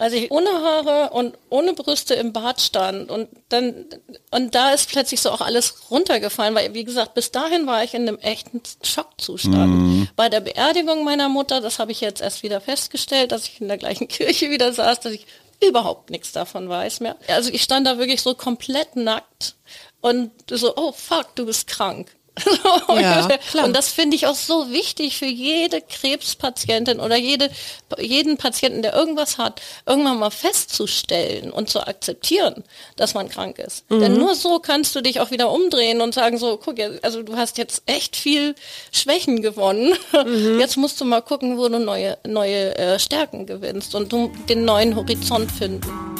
als ich ohne Haare und ohne Brüste im Bad stand und dann und da ist plötzlich so auch alles runtergefallen, weil wie gesagt, bis dahin war ich in einem echten Schockzustand. Mhm. Bei der Beerdigung meiner Mutter, das habe ich jetzt erst wieder festgestellt, dass ich in der gleichen Kirche wieder saß, dass ich überhaupt nichts davon weiß mehr. Also ich stand da wirklich so komplett nackt und so, oh fuck, du bist krank. ja, und das finde ich auch so wichtig für jede Krebspatientin oder jede, jeden Patienten, der irgendwas hat, irgendwann mal festzustellen und zu akzeptieren, dass man krank ist. Mhm. Denn nur so kannst du dich auch wieder umdrehen und sagen so, guck, also du hast jetzt echt viel Schwächen gewonnen. Mhm. Jetzt musst du mal gucken, wo du neue, neue äh, Stärken gewinnst und du den neuen Horizont finden.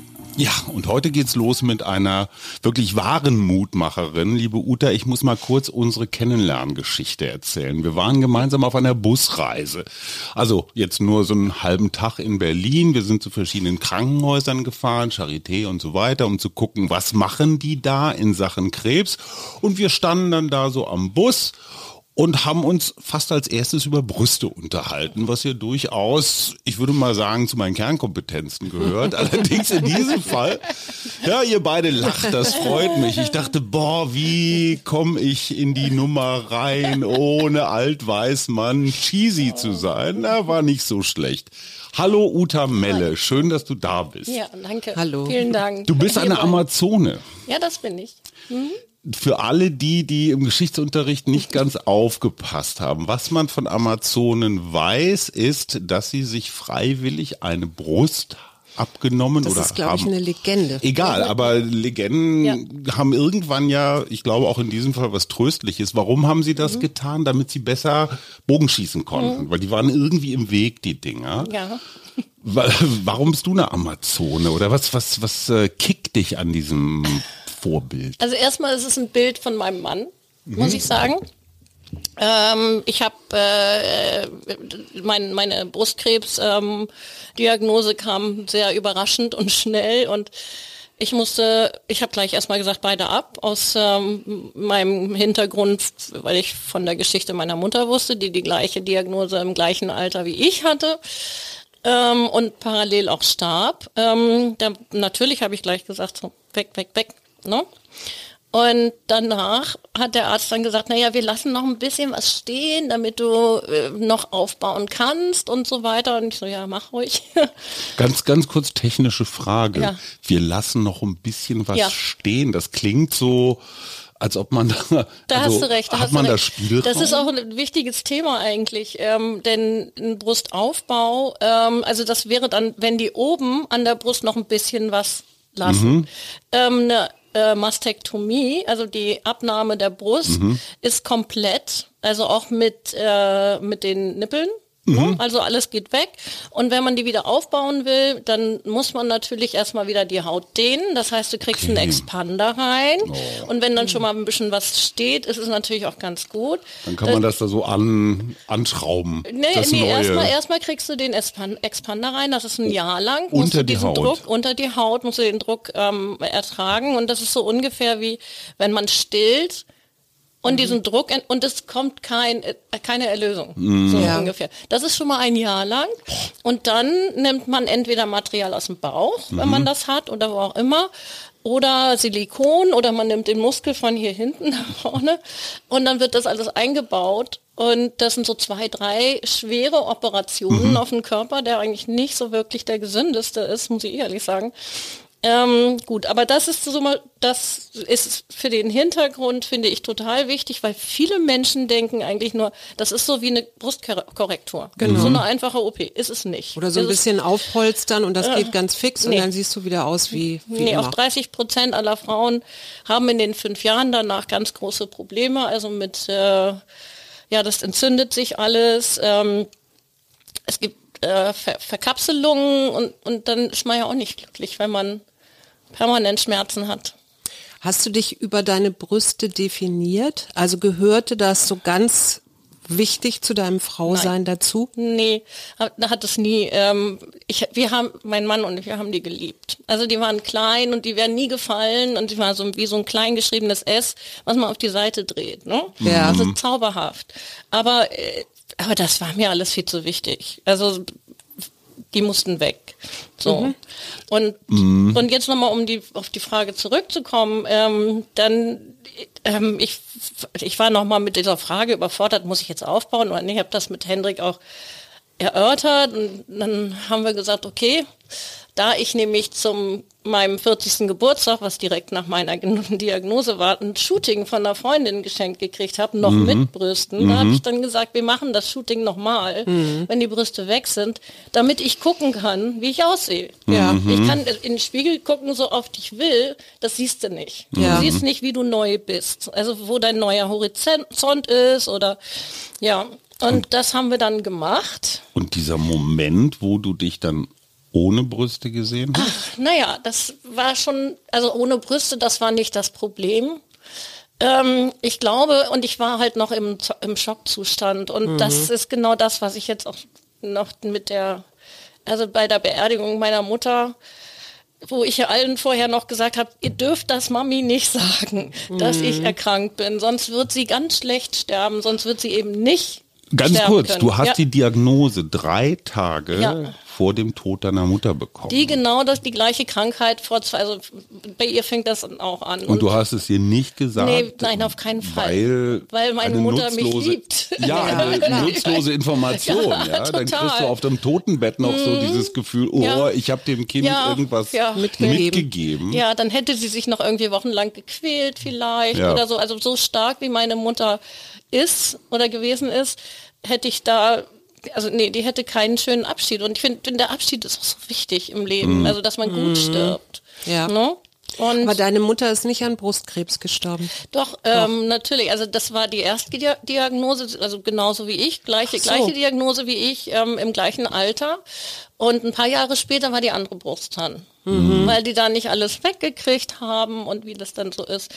Ja, und heute geht's los mit einer wirklich wahren Mutmacherin. Liebe Uta, ich muss mal kurz unsere Kennenlerngeschichte erzählen. Wir waren gemeinsam auf einer Busreise. Also jetzt nur so einen halben Tag in Berlin. Wir sind zu verschiedenen Krankenhäusern gefahren, Charité und so weiter, um zu gucken, was machen die da in Sachen Krebs. Und wir standen dann da so am Bus und haben uns fast als erstes über Brüste unterhalten, was ja durchaus, ich würde mal sagen, zu meinen Kernkompetenzen gehört. Allerdings in diesem Fall, ja, ihr beide lacht, das freut mich. Ich dachte, boah, wie komme ich in die Nummer rein, ohne Altweißmann cheesy zu sein? Na, war nicht so schlecht. Hallo Uta Melle, schön, dass du da bist. Ja, danke. Hallo. Vielen Dank. Du bist eine Amazone. Ja, das bin ich. Mhm für alle die, die im Geschichtsunterricht nicht ganz aufgepasst haben, was man von Amazonen weiß, ist, dass sie sich freiwillig eine Brust abgenommen das oder ist, glaube ich, eine Legende. Egal, aber Legenden ja. haben irgendwann ja, ich glaube auch in diesem Fall was Tröstliches. Warum haben sie das mhm. getan? Damit sie besser Bogenschießen konnten, mhm. weil die waren irgendwie im Weg, die Dinger. Ja. Warum bist du eine Amazone oder was, was, was äh, kickt dich an diesem Vorbild? Also erstmal ist es ein Bild von meinem Mann, mhm. muss ich sagen. Ähm, ich habe äh, mein, meine Brustkrebs-Diagnose ähm, kam sehr überraschend und schnell und ich musste, ich habe gleich erstmal gesagt, beide ab aus ähm, meinem Hintergrund, weil ich von der Geschichte meiner Mutter wusste, die die gleiche Diagnose im gleichen Alter wie ich hatte ähm, und parallel auch starb. Ähm, da, natürlich habe ich gleich gesagt, so, weg, weg, weg. Ne? Und danach hat der Arzt dann gesagt, naja, wir lassen noch ein bisschen was stehen, damit du äh, noch aufbauen kannst und so weiter. Und ich so, ja, mach ruhig. Ganz, ganz kurz technische Frage. Ja. Wir lassen noch ein bisschen was ja. stehen. Das klingt so, als ob man da, da also, hast du recht, da hat man das Spiel. Das ist auch ein wichtiges Thema eigentlich, ähm, denn ein Brustaufbau, ähm, also das wäre dann, wenn die oben an der Brust noch ein bisschen was lassen. Mhm. Ähm, eine äh, Mastektomie, also die Abnahme der Brust, mhm. ist komplett, also auch mit, äh, mit den Nippeln. Ne? Mhm. Also alles geht weg. Und wenn man die wieder aufbauen will, dann muss man natürlich erstmal wieder die Haut dehnen. Das heißt, du kriegst okay. einen Expander rein. Oh. Und wenn dann schon mal ein bisschen was steht, ist es natürlich auch ganz gut. Dann kann man das da so an, anschrauben. Nee, nee erstmal erstmal kriegst du den Expander rein. Das ist ein Jahr lang. Unter du diesen die Haut. Druck, unter die Haut musst du den Druck ähm, ertragen. Und das ist so ungefähr wie, wenn man stillt und mhm. diesen Druck und es kommt kein äh, keine Erlösung mhm. so ja. ungefähr. Das ist schon mal ein Jahr lang und dann nimmt man entweder Material aus dem Bauch, mhm. wenn man das hat oder wo auch immer oder Silikon oder man nimmt den Muskel von hier hinten nach vorne und dann wird das alles eingebaut und das sind so zwei, drei schwere Operationen mhm. auf den Körper, der eigentlich nicht so wirklich der gesündeste ist, muss ich ehrlich sagen. Ähm, gut, aber das ist so mal, das ist für den Hintergrund, finde ich, total wichtig, weil viele Menschen denken eigentlich nur, das ist so wie eine Brustkorrektur. Genau. So eine einfache OP. Ist es nicht. Oder so ein ist bisschen es, aufpolstern und das äh, geht ganz fix nee. und dann siehst du wieder aus wie, wie Nee, immer. auch 30 Prozent aller Frauen haben in den fünf Jahren danach ganz große Probleme, also mit, äh, ja, das entzündet sich alles. Ähm, es gibt äh, Ver Verkapselungen und, und dann ist man ja auch nicht glücklich, wenn man permanent Schmerzen hat. Hast du dich über deine Brüste definiert? Also gehörte das so ganz wichtig zu deinem Frausein Nein. dazu? Nee, da hat es nie. Ähm, ich, wir haben, mein Mann und ich, wir haben die geliebt. Also die waren klein und die werden nie gefallen und die waren so wie so ein klein geschriebenes S, was man auf die Seite dreht. Ne? Ja. Also zauberhaft. Aber, äh, aber das war mir alles viel zu wichtig. Also die mussten weg. So. Mhm. Und, mhm. und jetzt nochmal, um die, auf die Frage zurückzukommen, ähm, dann, ähm, ich, ich war nochmal mit dieser Frage überfordert, muss ich jetzt aufbauen oder nicht? Ich habe das mit Hendrik auch erörtert und dann haben wir gesagt, okay, da ich nämlich zum meinem 40. Geburtstag, was direkt nach meiner Diagnose war, ein Shooting von einer Freundin geschenkt gekriegt habe, noch mhm. mit Brüsten, mhm. da habe ich dann gesagt, wir machen das Shooting nochmal, mhm. wenn die Brüste weg sind, damit ich gucken kann, wie ich aussehe. Ja. Mhm. Ich kann in den Spiegel gucken, so oft ich will, das siehst du nicht. Ja. Du siehst nicht, wie du neu bist. Also wo dein neuer Horizont ist oder ja. Und, und das haben wir dann gemacht. Und dieser Moment, wo du dich dann ohne Brüste gesehen hast? Ach, naja, das war schon, also ohne Brüste, das war nicht das Problem. Ähm, ich glaube, und ich war halt noch im, im Schockzustand. Und mhm. das ist genau das, was ich jetzt auch noch mit der, also bei der Beerdigung meiner Mutter, wo ich ja allen vorher noch gesagt habe, ihr dürft das Mami nicht sagen, mhm. dass ich mhm. erkrankt bin, sonst wird sie ganz schlecht sterben, sonst wird sie eben nicht Ganz kurz, können. du hast ja. die Diagnose drei Tage ja. Vor dem Tod deiner Mutter bekommen. Die genau das, die gleiche Krankheit vor zwei, also bei ihr fängt das auch an. Und, und du hast es ihr nicht gesagt? Nee, nein, auf keinen Fall. Weil, weil meine Mutter nutzlose, mich liebt. Ja, eine nutzlose Information. ja, ja. Dann kriegst du auf dem Totenbett noch so mhm. dieses Gefühl, oh, ja. ich habe dem Kind irgendwas mitgegeben. mitgegeben. Ja, dann hätte sie sich noch irgendwie wochenlang gequält vielleicht oder so. Also so stark wie meine Mutter ist oder gewesen ist, hätte ich da, also nee, die hätte keinen schönen Abschied. Und ich finde, der Abschied ist auch so wichtig im Leben, mhm. also dass man gut mhm. stirbt. Ja. Ne? Und Aber deine Mutter ist nicht an Brustkrebs gestorben. Doch, ähm, natürlich. Also das war die erste Diagnose, also genauso wie ich, gleiche, so. gleiche Diagnose wie ich, ähm, im gleichen Alter. Und ein paar Jahre später war die andere Brust dran, mhm. weil die da nicht alles weggekriegt haben und wie das dann so ist.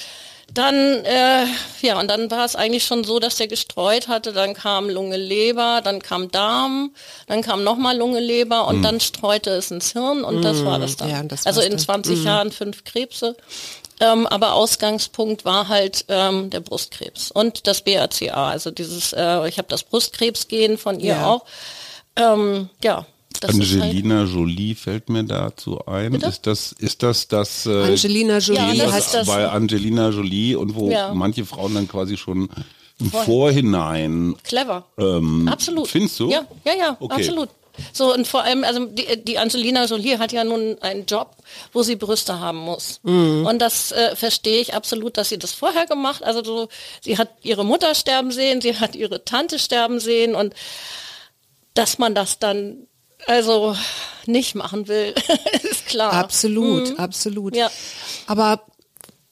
Dann, äh, ja, und dann war es eigentlich schon so, dass der gestreut hatte. Dann kam Lunge, Leber, dann kam Darm, dann kam nochmal Lunge, Leber und mm. dann streute es ins Hirn und mm. das war das dann. Ja, das also in 20 mm. Jahren fünf Krebse. Ähm, aber Ausgangspunkt war halt ähm, der Brustkrebs und das BRCA, also dieses, äh, ich habe das Brustkrebsgen von ihr ja. auch. Ähm, ja, das Angelina halt Jolie fällt mir dazu ein. Bitte? Ist das ist das das äh, Angelina Jolie ja, heißt das bei Angelina Jolie und wo ja. manche Frauen dann quasi schon im Vorhinein clever. Ähm, absolut. Findest du? Ja, ja, ja, okay. absolut. So und vor allem, also die, die Angelina Jolie hat ja nun einen Job, wo sie Brüste haben muss. Mhm. Und das äh, verstehe ich absolut, dass sie das vorher gemacht. Also so, sie hat ihre Mutter sterben sehen, sie hat ihre Tante sterben sehen und dass man das dann also nicht machen will, ist klar. Absolut, mhm. absolut. Ja. Aber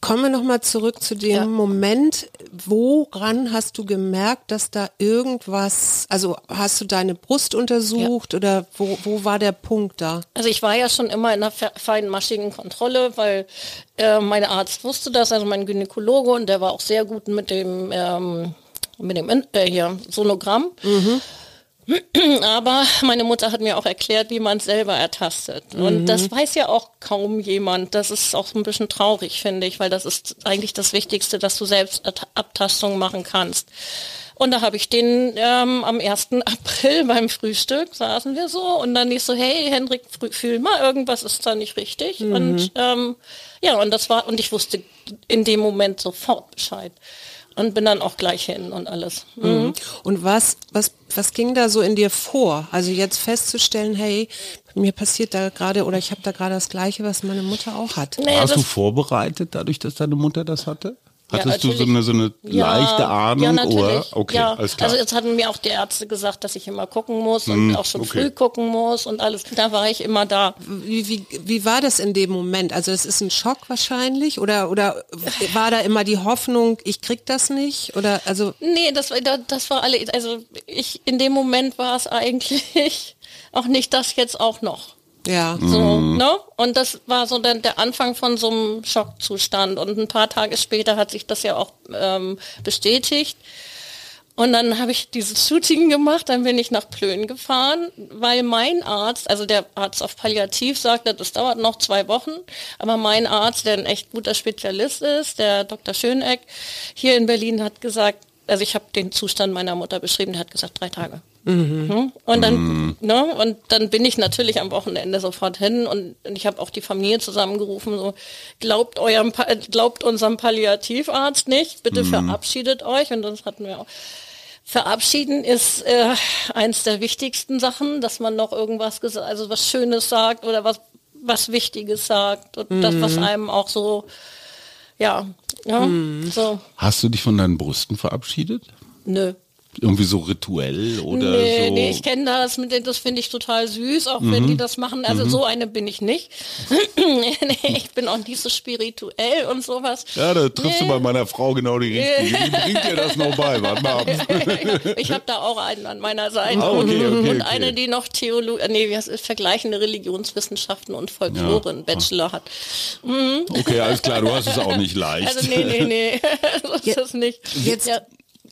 kommen wir nochmal zurück zu dem ja. Moment, woran hast du gemerkt, dass da irgendwas, also hast du deine Brust untersucht ja. oder wo, wo war der Punkt da? Also ich war ja schon immer in einer feinmaschigen Kontrolle, weil äh, mein Arzt wusste das, also mein Gynäkologe und der war auch sehr gut mit dem ähm, mit dem äh, hier Sonogramm. Mhm. Aber meine Mutter hat mir auch erklärt, wie man es selber ertastet. Und mhm. das weiß ja auch kaum jemand. Das ist auch ein bisschen traurig, finde ich, weil das ist eigentlich das Wichtigste, dass du selbst Abtastungen machen kannst. Und da habe ich den ähm, am 1. April beim Frühstück saßen wir so und dann ich so, hey Hendrik, fühl mal, irgendwas ist da nicht richtig. Mhm. Und ähm, ja, und das war, und ich wusste in dem Moment sofort Bescheid und bin dann auch gleich hin und alles. Mhm. mhm. Und was, was, was ging da so in dir vor? Also jetzt festzustellen, hey, mir passiert da gerade oder ich habe da gerade das Gleiche, was meine Mutter auch hat. Naja, Warst du vorbereitet dadurch, dass deine Mutter das hatte? Hattest ja, du so eine, so eine ja, leichte Ahnung? Ja, natürlich. Oder? Okay, ja. alles klar. Also jetzt hatten mir auch die Ärzte gesagt, dass ich immer gucken muss und hm, auch schon okay. früh gucken muss und alles. Da war ich immer da. Wie, wie, wie war das in dem Moment? Also es ist ein Schock wahrscheinlich oder, oder war da immer die Hoffnung, ich krieg das nicht? Oder also Nee, das, das war alle, also ich in dem Moment war es eigentlich auch nicht das jetzt auch noch. Ja. So, mhm. ne? Und das war so der, der Anfang von so einem Schockzustand. Und ein paar Tage später hat sich das ja auch ähm, bestätigt. Und dann habe ich dieses Shooting gemacht, dann bin ich nach Plön gefahren, weil mein Arzt, also der Arzt auf Palliativ sagte, das dauert noch zwei Wochen, aber mein Arzt, der ein echt guter Spezialist ist, der Dr. Schöneck, hier in Berlin hat gesagt, also ich habe den Zustand meiner Mutter beschrieben, der hat gesagt drei Tage. Mhm. Hm? Und dann, mhm. ne, und dann bin ich natürlich am Wochenende sofort hin und, und ich habe auch die Familie zusammengerufen, so glaubt eurem, glaubt unserem Palliativarzt nicht, bitte mhm. verabschiedet euch und das hatten wir auch. Verabschieden ist äh, eins der wichtigsten Sachen, dass man noch irgendwas gesagt, also was Schönes sagt oder was was Wichtiges sagt und das, was mhm. einem auch so, ja, ja mhm. so. Hast du dich von deinen Brüsten verabschiedet? Nö. Irgendwie so rituell oder nee, so? Nee, ich kenne das, mit das finde ich total süß, auch mhm. wenn die das machen. Also mhm. so eine bin ich nicht. nee, ich bin auch nicht so spirituell und sowas. Ja, da triffst nee. du bei meiner Frau genau die richtige. Die bringt dir das noch bei, warte mal ab. ich habe da auch einen an meiner Seite. Ah, okay, okay, und eine, die noch Theologie, äh, nee, wie heißt es, vergleichende Religionswissenschaften und Folklore, ja. Bachelor hat. Mhm. Okay, alles klar, du hast es auch nicht leicht. Also nee, nee, nee, so ist nicht. Jetzt, ja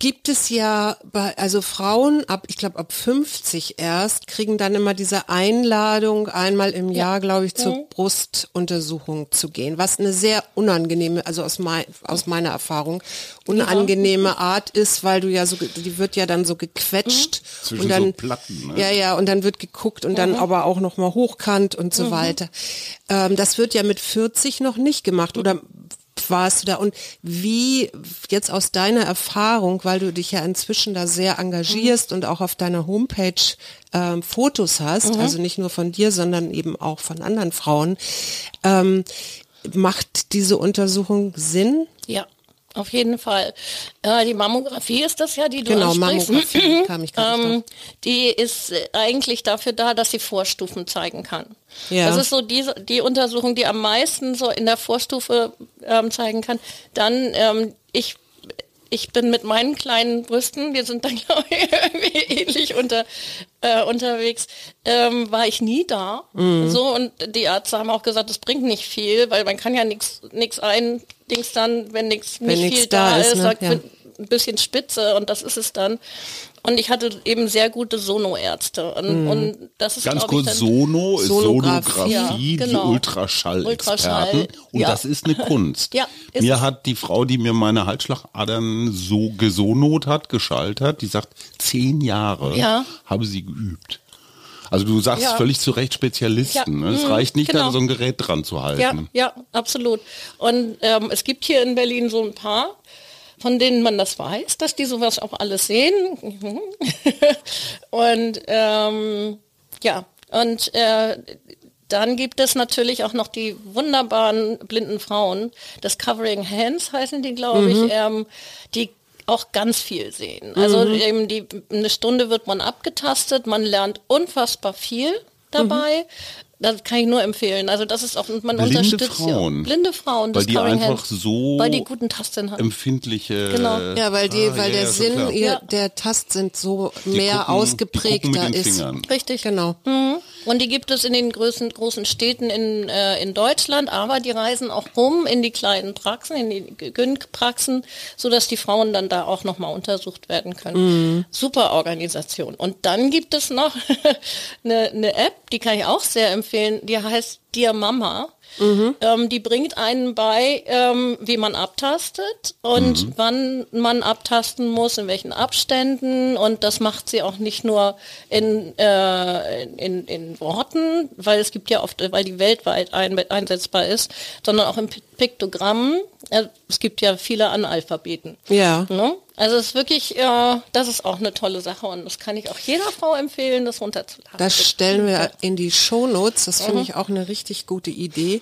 gibt es ja bei, also Frauen ab, ich glaube ab 50 erst, kriegen dann immer diese Einladung, einmal im Jahr, ja. glaube ich, zur mhm. Brustuntersuchung zu gehen, was eine sehr unangenehme, also aus, mein, aus meiner Erfahrung, unangenehme ja. Art ist, weil du ja so, die wird ja dann so gequetscht mhm. Zwischen und dann, so Platten, ne? ja, ja, und dann wird geguckt und mhm. dann aber auch nochmal hochkant und so mhm. weiter. Ähm, das wird ja mit 40 noch nicht gemacht oder warst du da und wie jetzt aus deiner Erfahrung, weil du dich ja inzwischen da sehr engagierst mhm. und auch auf deiner Homepage ähm, Fotos hast, mhm. also nicht nur von dir, sondern eben auch von anderen Frauen, ähm, macht diese Untersuchung Sinn? Ja. Auf jeden Fall. Äh, die Mammographie ist das ja, die du Genau, Mammographie kam ich ähm, Die ist eigentlich dafür da, dass sie Vorstufen zeigen kann. Ja. Das ist so die, die Untersuchung, die am meisten so in der Vorstufe ähm, zeigen kann. Dann, ähm, ich ich bin mit meinen kleinen Brüsten, wir sind dann glaube ich irgendwie ähnlich unter, äh, unterwegs, ähm, war ich nie da. Mhm. So und die Ärzte haben auch gesagt, das bringt nicht viel, weil man kann ja nichts nichts ein Dings dann, wenn nichts nicht viel da, da ist, ne? sagt, ja. ein bisschen Spitze und das ist es dann. Und ich hatte eben sehr gute Sonoärzte. Und, mhm. und das ist Ganz kurz, Sono ist Sonographie, ja, genau. die Ultraschall-Experten. Ultraschall, und ja. das ist eine Kunst. ja, mir hat die Frau, die mir meine Halsschlagadern so gesonot hat, geschaltet hat, die sagt, zehn Jahre ja. habe sie geübt. Also du sagst ja. völlig zu Recht Spezialisten. Ja. Ne? Es mhm, reicht nicht, genau. da so ein Gerät dran zu halten. Ja, ja absolut. Und ähm, es gibt hier in Berlin so ein paar, von denen man das weiß, dass die sowas auch alles sehen. und ähm, ja, und äh, dann gibt es natürlich auch noch die wunderbaren blinden Frauen, das Covering Hands heißen die, glaube mhm. ich, ähm, die auch ganz viel sehen. Also mhm. eben die, eine Stunde wird man abgetastet, man lernt unfassbar viel dabei. Mhm. Das kann ich nur empfehlen. Also das ist auch, man blinde unterstützt Frauen. Ja. blinde Frauen, weil die einfach Hand, so weil die guten Tasten haben. empfindliche. Genau. Ja, weil die, ah, weil ja, der Sinn so ihr, der Tastsinn so die mehr gucken, ausgeprägter ist. Fingern. Richtig, genau. Mhm. Und die gibt es in den größten, großen Städten in, äh, in Deutschland, aber die reisen auch rum in die kleinen Praxen, in die Gyn-Praxen, sodass die Frauen dann da auch nochmal untersucht werden können. Mhm. Super Organisation. Und dann gibt es noch eine, eine App, die kann ich auch sehr empfehlen, die heißt Dear Mama. Mhm. Ähm, die bringt einen bei, ähm, wie man abtastet und mhm. wann man abtasten muss, in welchen Abständen. Und das macht sie auch nicht nur in, äh, in, in Worten, weil es gibt ja oft, weil die weltweit ein, einsetzbar ist, sondern auch in Piktogrammen. Es gibt ja viele Analphabeten. Ja. Ne? Also es ist wirklich, äh, das ist auch eine tolle Sache und das kann ich auch jeder Frau empfehlen, das runterzuladen. Das stellen wir in die Shownotes, das finde mhm. ich auch eine richtig gute Idee.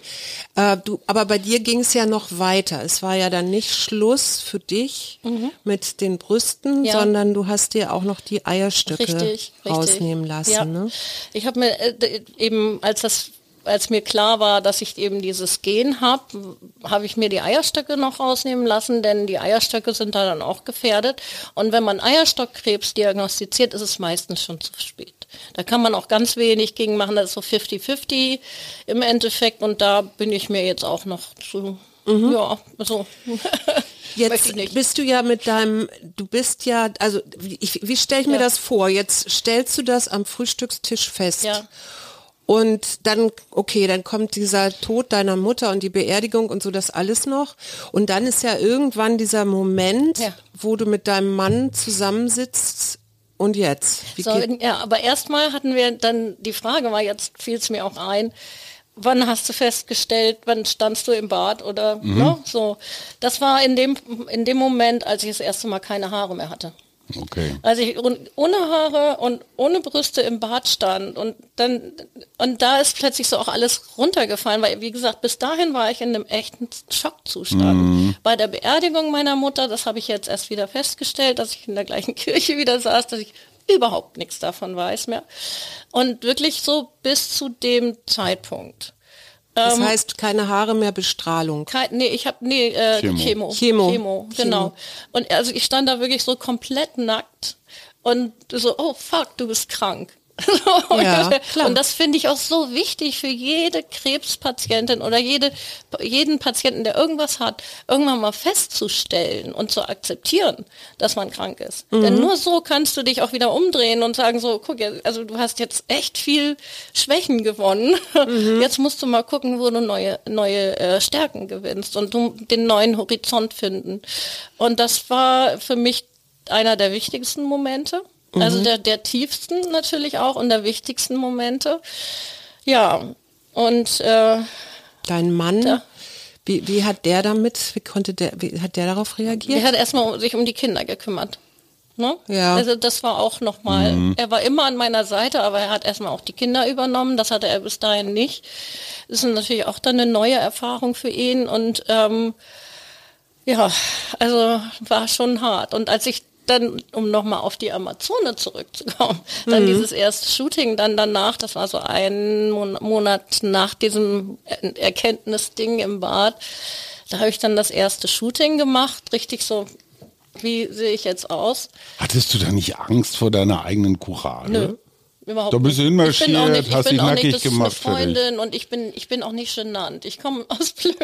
Äh, du, aber bei dir ging es ja noch weiter. Es war ja dann nicht Schluss für dich mhm. mit den Brüsten, ja. sondern du hast dir auch noch die Eierstöcke richtig, rausnehmen lassen. Ja. Ne? Ich habe mir äh, eben, als das als mir klar war, dass ich eben dieses Gen habe, habe ich mir die Eierstöcke noch rausnehmen lassen, denn die Eierstöcke sind da dann auch gefährdet. Und wenn man Eierstockkrebs diagnostiziert, ist es meistens schon zu spät. Da kann man auch ganz wenig gegen machen, das ist so 50-50 im Endeffekt und da bin ich mir jetzt auch noch zu, mhm. ja, so. Jetzt bist du ja mit deinem, du bist ja, also ich, wie stelle ich ja. mir das vor? Jetzt stellst du das am Frühstückstisch fest. Ja. Und dann, okay, dann kommt dieser Tod deiner Mutter und die Beerdigung und so das alles noch. Und dann ist ja irgendwann dieser Moment, ja. wo du mit deinem Mann zusammensitzt und jetzt? So, ja, aber erstmal hatten wir dann die Frage, war jetzt fiel es mir auch ein, wann hast du festgestellt, wann standst du im Bad oder mhm. ne, so. Das war in dem, in dem Moment, als ich das erste Mal keine Haare mehr hatte. Okay. Als ich ohne Haare und ohne Brüste im Bad stand und dann und da ist plötzlich so auch alles runtergefallen, weil wie gesagt, bis dahin war ich in einem echten Schockzustand. Mhm. Bei der Beerdigung meiner Mutter, das habe ich jetzt erst wieder festgestellt, dass ich in der gleichen Kirche wieder saß, dass ich überhaupt nichts davon weiß mehr. Und wirklich so bis zu dem Zeitpunkt. Das ähm, heißt keine Haare mehr Bestrahlung. Kein, nee, ich habe nee äh, Chemo. Chemo. Chemo. Chemo. Genau. Und also ich stand da wirklich so komplett nackt und so oh fuck, du bist krank. ja. Und das finde ich auch so wichtig für jede Krebspatientin oder jede, jeden Patienten, der irgendwas hat, irgendwann mal festzustellen und zu akzeptieren, dass man krank ist. Mhm. Denn nur so kannst du dich auch wieder umdrehen und sagen so, guck, also du hast jetzt echt viel Schwächen gewonnen. Mhm. Jetzt musst du mal gucken, wo du neue, neue äh, Stärken gewinnst und du den neuen Horizont finden. Und das war für mich einer der wichtigsten Momente. Also mhm. der, der tiefsten natürlich auch und der wichtigsten Momente. Ja, und äh, dein Mann, der, wie, wie hat der damit, wie konnte der, wie hat der darauf reagiert? Der hat erstmal sich um die Kinder gekümmert. Ne? Ja. Also das war auch nochmal, mhm. er war immer an meiner Seite, aber er hat erstmal auch die Kinder übernommen, das hatte er bis dahin nicht. Das ist natürlich auch dann eine neue Erfahrung für ihn und ähm, ja, also war schon hart. Und als ich dann, um nochmal auf die Amazone zurückzukommen, dann mhm. dieses erste Shooting dann danach, das war so ein Monat nach diesem Erkenntnisding im Bad, da habe ich dann das erste Shooting gemacht, richtig so, wie sehe ich jetzt aus? Hattest du da nicht Angst vor deiner eigenen Courage? Nö. Überhaupt da bist du hinmarschiert, nicht, hast dich nackig nicht, gemacht. Ich bin Freundin und ich bin, ich bin auch nicht genannt. Ich komme aus Plön.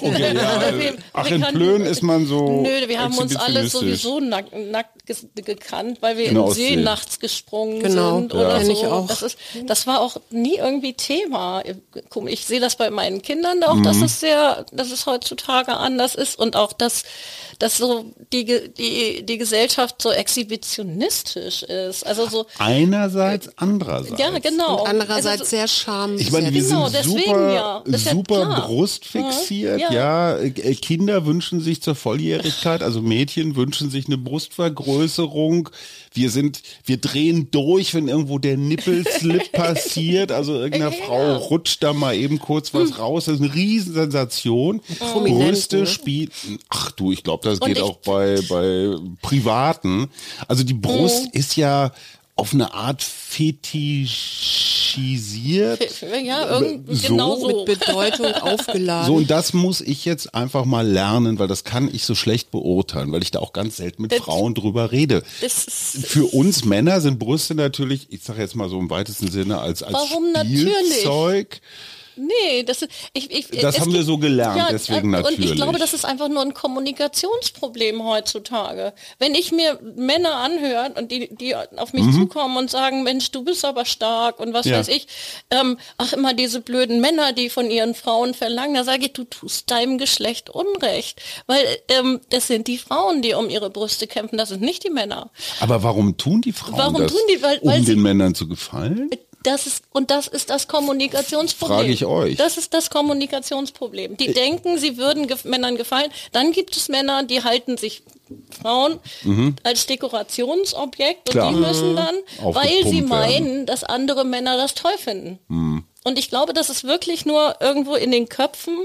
Okay, ja. wir, Ach, wir in Plön ist man so Nö, wir haben uns alle sowieso nackt, nackt gekannt, weil wir in den See nachts gesprungen genau. sind. Oder ja. so. Ich auch. Das, ist, das war auch nie irgendwie Thema. Ich sehe das bei meinen Kindern auch, mhm. dass es sehr, dass es heutzutage anders ist und auch, dass, dass so die, die, die Gesellschaft so exhibitionistisch ist. Also so. Einerseits, andererseits. Ja, genau. Und andererseits also, sehr schamlos. Ich meine, wir genau, sind super, ja. super ja brustfixiert. Ja. ja. Äh, Kinder wünschen sich zur Volljährigkeit, also Mädchen wünschen sich eine Brustvergrößerung. Wir sind, wir drehen durch, wenn irgendwo der Nippelslip passiert. Also irgendeiner ja. Frau rutscht da mal eben kurz was hm. raus. Das ist eine Riesensensation. Brüste ne? spielen. Ach du, ich glaube, das Und geht auch bei, bei Privaten. Also die Brust mhm. ist ja auf eine Art fetischisiert. Ja, irgendwie so, genau so. Mit Bedeutung aufgeladen. So, und das muss ich jetzt einfach mal lernen, weil das kann ich so schlecht beurteilen, weil ich da auch ganz selten mit das, Frauen drüber rede. Für uns Männer sind Brüste natürlich, ich sage jetzt mal so im weitesten Sinne, als, als Warum Spielzeug. Natürlich? Nee, das ist, ich, ich, das haben gibt, wir so gelernt, ja, deswegen natürlich. Und ich glaube, das ist einfach nur ein Kommunikationsproblem heutzutage. Wenn ich mir Männer anhöre und die, die auf mich mhm. zukommen und sagen, Mensch, du bist aber stark und was ja. weiß ich, ähm, ach immer diese blöden Männer, die von ihren Frauen verlangen, da sage ich, du tust deinem Geschlecht Unrecht. Weil ähm, das sind die Frauen, die um ihre Brüste kämpfen, das sind nicht die Männer. Aber warum tun die Frauen warum das, tun die, weil, um weil den sie, Männern zu gefallen? Das ist, und das ist das Kommunikationsproblem. Frage ich euch. Das ist das Kommunikationsproblem. Die ich denken, sie würden ge Männern gefallen. Dann gibt es Männer, die halten sich Frauen mhm. als Dekorationsobjekt Klar. und die müssen dann, weil sie meinen, werden. dass andere Männer das toll finden. Mhm. Und ich glaube, das ist wirklich nur irgendwo in den Köpfen.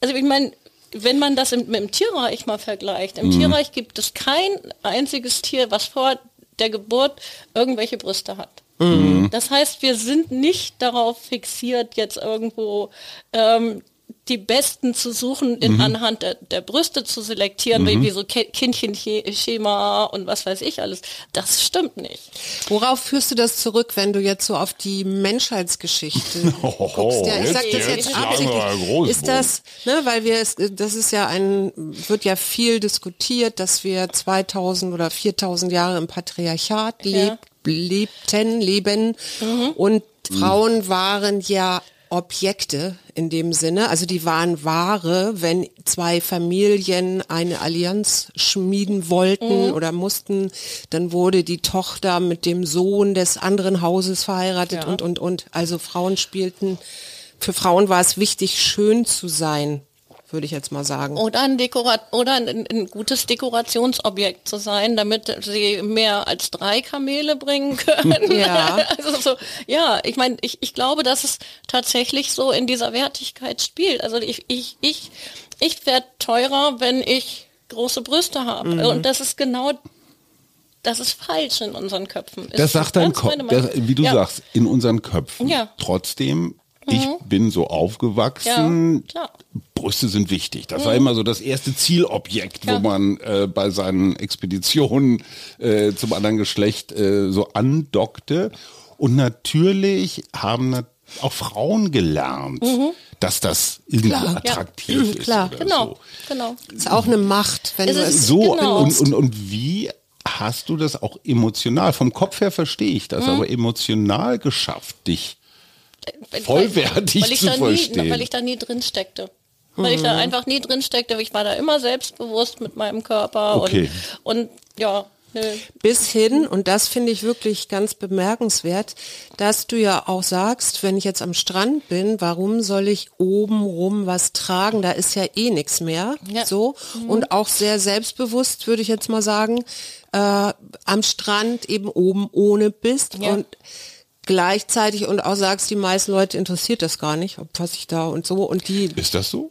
Also ich meine, wenn man das im, mit dem Tierreich mal vergleicht, im mhm. Tierreich gibt es kein einziges Tier, was vor der Geburt irgendwelche Brüste hat. Mhm. Das heißt, wir sind nicht darauf fixiert, jetzt irgendwo ähm, die Besten zu suchen, in, mhm. anhand der, der, Brüste zu selektieren, mhm. wie, so Kindchenschema und was weiß ich alles. Das stimmt nicht. Worauf führst du das zurück, wenn du jetzt so auf die Menschheitsgeschichte oh, guckst? Ja, ich sag das jetzt, jetzt absichtlich. Ist das, ne, weil wir, es, das ist ja ein, wird ja viel diskutiert, dass wir 2000 oder 4000 Jahre im Patriarchat ja. lebt, lebten, leben mhm. und Frauen waren ja Objekte in dem Sinne. Also die waren Ware, wenn zwei Familien eine Allianz schmieden wollten mhm. oder mussten, dann wurde die Tochter mit dem Sohn des anderen Hauses verheiratet ja. und, und, und. Also Frauen spielten, für Frauen war es wichtig, schön zu sein würde ich jetzt mal sagen. Oder ein, Dekorat oder ein, ein, gutes Dekorationsobjekt zu sein, damit sie mehr als drei Kamele bringen können. ja. Also so, ja, ich meine, ich, ich glaube, dass es tatsächlich so in dieser Wertigkeit spielt. Also ich, ich, ich, ich werde teurer, wenn ich große Brüste habe. Mhm. Und das ist genau das ist falsch in unseren Köpfen. Ist das sagt dein Kopf, wie du ja. sagst, in unseren Köpfen. Ja. Trotzdem ich mhm. bin so aufgewachsen. Ja, Brüste sind wichtig. Das mhm. war immer so das erste Zielobjekt, ja. wo man äh, bei seinen Expeditionen äh, zum anderen Geschlecht äh, so andockte. Und natürlich haben auch Frauen gelernt, mhm. dass das irgendwie klar, attraktiv ja. ist. Klar, genau, so. genau. Ist auch eine Macht, wenn es du es so genau. und, und, und wie hast du das auch emotional? Vom Kopf her verstehe ich das, mhm. aber emotional geschafft, dich vollwertig weil, zu verstehen. Nie, weil ich da nie drin steckte. Weil ich da mhm. einfach nie drin steckte. Ich war da immer selbstbewusst mit meinem Körper okay. und, und ja, Nö. Bis hin, und das finde ich wirklich ganz bemerkenswert, dass du ja auch sagst, wenn ich jetzt am Strand bin, warum soll ich oben rum was tragen? Da ist ja eh nichts mehr. Ja. So. Mhm. Und auch sehr selbstbewusst, würde ich jetzt mal sagen, äh, am Strand eben oben ohne bist. Ja. Und gleichzeitig und auch sagst, die meisten Leute interessiert das gar nicht, ob was ich da und so und die. Ist das so?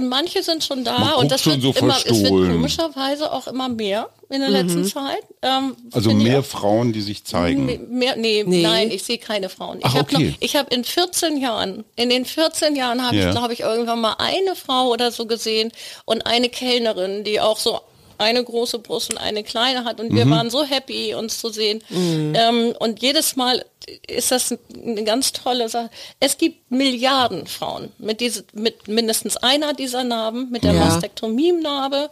Manche sind schon da und das wird so immer, es wird komischerweise auch immer mehr in der mhm. letzten Zeit. Ähm, also mehr Frauen, die sich zeigen. Mehr, nee, nee. nein, ich sehe keine Frauen. Ich habe okay. ich habe in 14 Jahren, in den 14 Jahren habe ja. ich, glaube ich, irgendwann mal eine Frau oder so gesehen und eine Kellnerin, die auch so eine große Brust und eine kleine hat. Und wir mhm. waren so happy, uns zu sehen. Mhm. Ähm, und jedes Mal ist das eine ganz tolle Sache. Es gibt Milliarden Frauen mit, diese, mit mindestens einer dieser Narben, mit der ja. Mastektomie-Narbe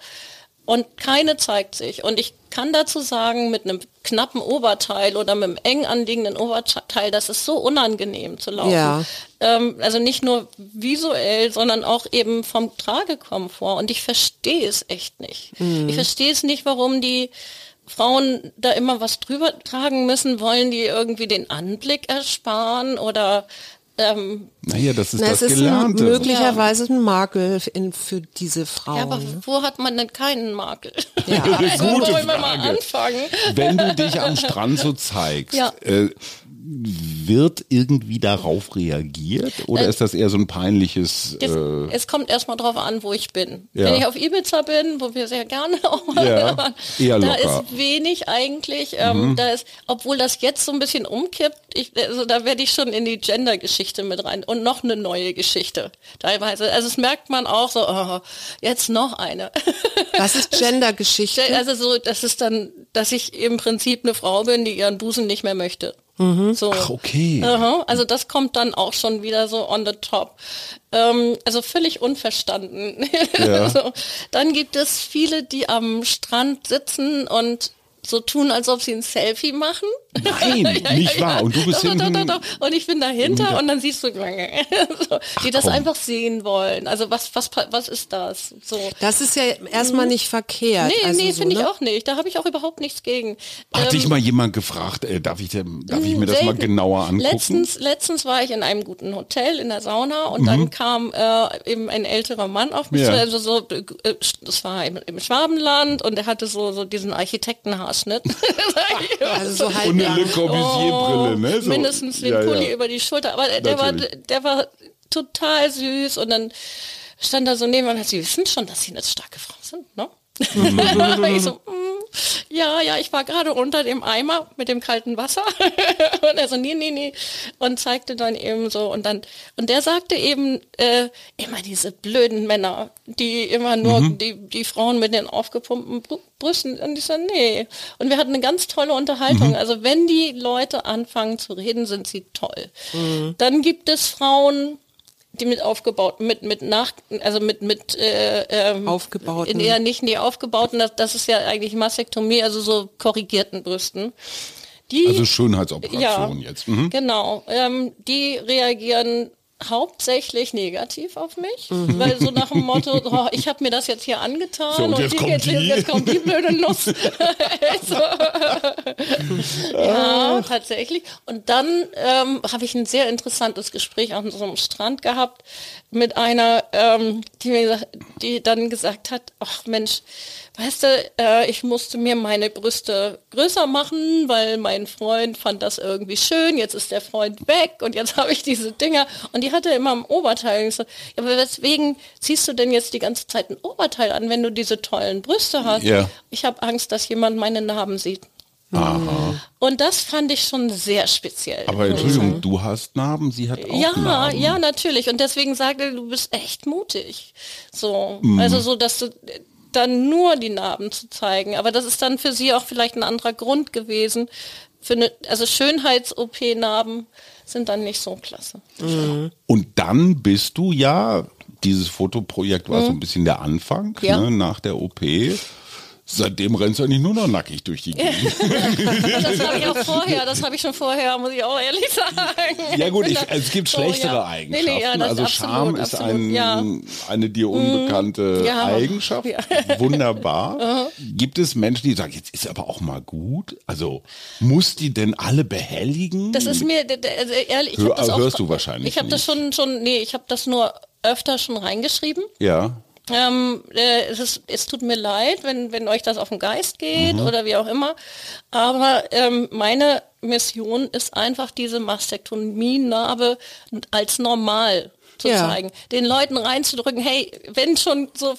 und keine zeigt sich. Und ich kann dazu sagen, mit einem knappen Oberteil oder mit einem eng anliegenden Oberteil, das ist so unangenehm zu laufen. Ja. Ähm, also nicht nur visuell, sondern auch eben vom Tragekomfort. Und ich verstehe es echt nicht. Mhm. Ich verstehe es nicht, warum die Frauen da immer was drüber tragen müssen, wollen die irgendwie den Anblick ersparen oder ähm, naja, das ist na, das Gelernte. Ist möglicherweise ein Makel in, für diese Frauen. Ja, aber wo hat man denn keinen Makel? Ja, also, Gute Frage. mal anfangen. Wenn du dich am Strand so zeigst, ja. äh, wird irgendwie darauf reagiert oder äh, ist das eher so ein peinliches? Das, äh, es kommt erstmal drauf an, wo ich bin. Ja. Wenn ich auf Ibiza bin, wo wir sehr gerne auch mal ja, waren, da ist wenig eigentlich. Ähm, mhm. Da ist, obwohl das jetzt so ein bisschen umkippt, ich, also da werde ich schon in die Gender-Geschichte mit rein und noch eine neue Geschichte teilweise. Also es merkt man auch so, oh, jetzt noch eine. Was ist Gender-Geschichte? Also so, das ist dann, dass ich im Prinzip eine Frau bin, die ihren Busen nicht mehr möchte. Mhm. So. Ach, okay. Aha, also das kommt dann auch schon wieder so on the top. Ähm, also völlig unverstanden. Ja. also, dann gibt es viele, die am Strand sitzen und so tun, als ob sie ein Selfie machen. Nein, ja, nicht ja, wahr. Und du bist doch, hinten. Doch, doch, und ich bin dahinter und dann siehst du, so, die das einfach sehen wollen. Also was, was, was ist das? So. Das ist ja erstmal nicht verkehrt. Nee, also nee, so, finde ne? ich auch nicht. Da habe ich auch überhaupt nichts gegen. Hat ähm, dich mal jemand gefragt, äh, darf, ich, darf ich mir das mal genauer angucken? Letztens, letztens war ich in einem guten Hotel in der Sauna und mhm. dann kam äh, eben ein älterer Mann auf mich ja. zu. Also so, äh, das war im, im Schwabenland und er hatte so, so diesen Architektenhaarschnitt. also so halb eine Le Corbusier-Brille, ne? So. Mindestens den ja, Pulli ja. über die Schulter. Aber der war, der war total süß und dann stand da so neben und hat sie wissen schon, dass sie eine starke Frau sind, ne? Ich so, mm, ja, ja, ich war gerade unter dem Eimer mit dem kalten Wasser. und er so, nee, nee, nee. Und zeigte dann eben so. Und dann, und der sagte eben, äh, immer diese blöden Männer, die immer nur mhm. die, die Frauen mit den aufgepumpten Brüsten. Und ich so, nee. Und wir hatten eine ganz tolle Unterhaltung. Mhm. Also wenn die Leute anfangen zu reden, sind sie toll. Mhm. Dann gibt es Frauen, die mit aufgebaut, mit, mit nach, also mit, mit, äh, ähm, aufgebauten. Ja, nicht, nee, aufgebauten, das, das ist ja eigentlich Mastektomie, also so korrigierten Brüsten. Die, also Schönheitsoperation ja, jetzt. Mhm. Genau. Ähm, die reagieren hauptsächlich negativ auf mich, mhm. weil so nach dem Motto, oh, ich habe mir das jetzt hier angetan so, und, und jetzt, kommt jetzt, die. jetzt kommt die blöde Nuss. so. ja, tatsächlich. Und dann ähm, habe ich ein sehr interessantes Gespräch an so einem Strand gehabt mit einer, ähm, die mir die dann gesagt hat, ach Mensch, weißt du, äh, ich musste mir meine Brüste größer machen, weil mein Freund fand das irgendwie schön, jetzt ist der Freund weg und jetzt habe ich diese Dinger und die hatte immer im Oberteil. So, ja, aber weswegen ziehst du denn jetzt die ganze Zeit ein Oberteil an, wenn du diese tollen Brüste hast? Ja. Ich habe Angst, dass jemand meine Narben sieht. Aha. Und das fand ich schon sehr speziell. Aber Entschuldigung, du hast Narben, sie hat auch ja, Narben. Ja, natürlich. Und deswegen sagte du bist echt mutig. So, mhm. also so, dass du dann nur die Narben zu zeigen. Aber das ist dann für sie auch vielleicht ein anderer Grund gewesen. Für eine, also Schönheits-OP-Narben sind dann nicht so klasse. Mhm. Und dann bist du ja, dieses Fotoprojekt war mhm. so ein bisschen der Anfang ja. ne, nach der OP. Seitdem rennst du eigentlich nur noch nackig durch die Gegend. das habe ich auch vorher, das habe ich schon vorher, muss ich auch ehrlich sagen. Ja gut, ich, es gibt schlechtere ja. Eigenschaften. Nee, nee, ja, also Scham ist ein, ja. eine dir unbekannte mhm. Eigenschaft. Wunderbar. gibt es Menschen, die sagen, jetzt ist aber auch mal gut? Also muss die denn alle behelligen? Das ist mir, also ehrlich, ich Hör, das auch, hörst du wahrscheinlich Ich habe das schon, schon, nee, ich habe das nur öfter schon reingeschrieben. Ja. Ähm, äh, es, ist, es tut mir leid, wenn, wenn euch das auf den Geist geht mhm. oder wie auch immer. Aber ähm, meine Mission ist einfach diese Mastektomie-Narbe als normal zu ja. zeigen. Den Leuten reinzudrücken, hey, wenn schon so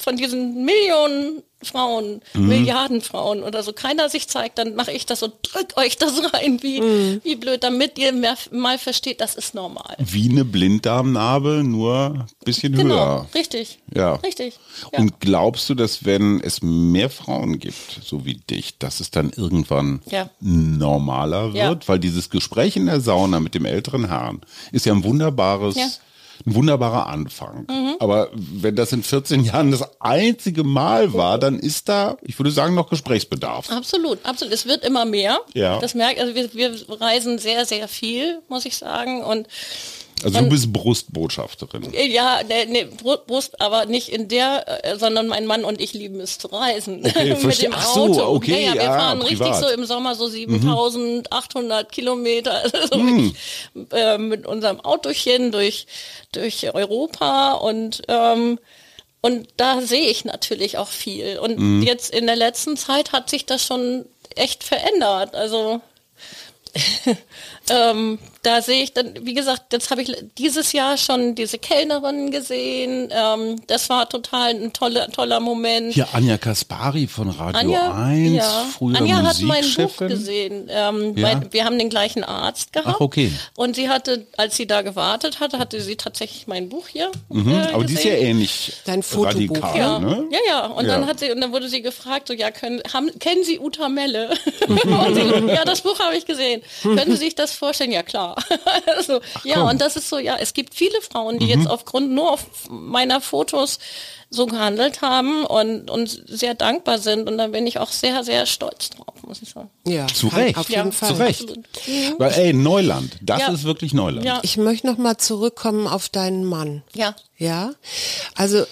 von diesen Millionen Frauen, mhm. Milliarden Frauen oder so, keiner sich zeigt, dann mache ich das und drück euch das rein, wie, mhm. wie blöd, damit ihr mehr, mal versteht, das ist normal. Wie eine Blinddarmnarbe, nur ein bisschen genau, höher. Richtig. Ja. Richtig. Ja. Und glaubst du, dass wenn es mehr Frauen gibt, so wie dich, dass es dann irgendwann ja. normaler wird? Ja. Weil dieses Gespräch in der Sauna mit dem älteren Herrn ist ja ein wunderbares ein wunderbarer Anfang. Mhm. Aber wenn das in 14 Jahren das einzige Mal war, dann ist da, ich würde sagen, noch Gesprächsbedarf. Absolut, absolut. Es wird immer mehr. Ja. Das merkt, also wir, wir reisen sehr, sehr viel, muss ich sagen. Und also du bist Brustbotschafterin. Ja, ne, ne, Brust, aber nicht in der, äh, sondern mein Mann und ich lieben es zu reisen. Okay, mit dem Ach so, Auto. okay, ja, ja, wir ja, fahren privat. richtig so im Sommer so 7800 mhm. Kilometer also mhm. äh, mit unserem Autochen durch, durch Europa und ähm, und da sehe ich natürlich auch viel. Und mhm. jetzt in der letzten Zeit hat sich das schon echt verändert. Also ähm, da sehe ich dann, wie gesagt, jetzt habe ich dieses Jahr schon diese Kellnerin gesehen. Ähm, das war total ein toller, toller Moment. Hier Anja Kaspari von Radio Anja, 1, ja. früher Anja hat mein Buch gesehen. Ähm, ja? wir haben den gleichen Arzt gehabt. Ach, okay. Und sie hatte, als sie da gewartet hatte, hatte sie tatsächlich mein Buch hier. Mhm, äh, aber die ist ja ähnlich Dein Fotobuch. radikal, ja. ne? Ja, ja. Und ja. dann hat sie, und dann wurde sie gefragt, so, ja, können, haben, kennen Sie Uta Melle? sie, ja, das Buch habe ich gesehen. Können Sie sich das vorstellen? Ja, klar. also, ja, und das ist so, ja, es gibt viele Frauen, die mhm. jetzt aufgrund nur auf meiner Fotos so gehandelt haben und, und sehr dankbar sind. Und da bin ich auch sehr, sehr stolz drauf, muss ich sagen. Ja, zu Recht. Auf jeden ja, Fall. Zu Recht. Mhm. Weil, ey, Neuland, das ja. ist wirklich Neuland. Ja. Ich möchte noch mal zurückkommen auf deinen Mann. Ja. Ja. Also,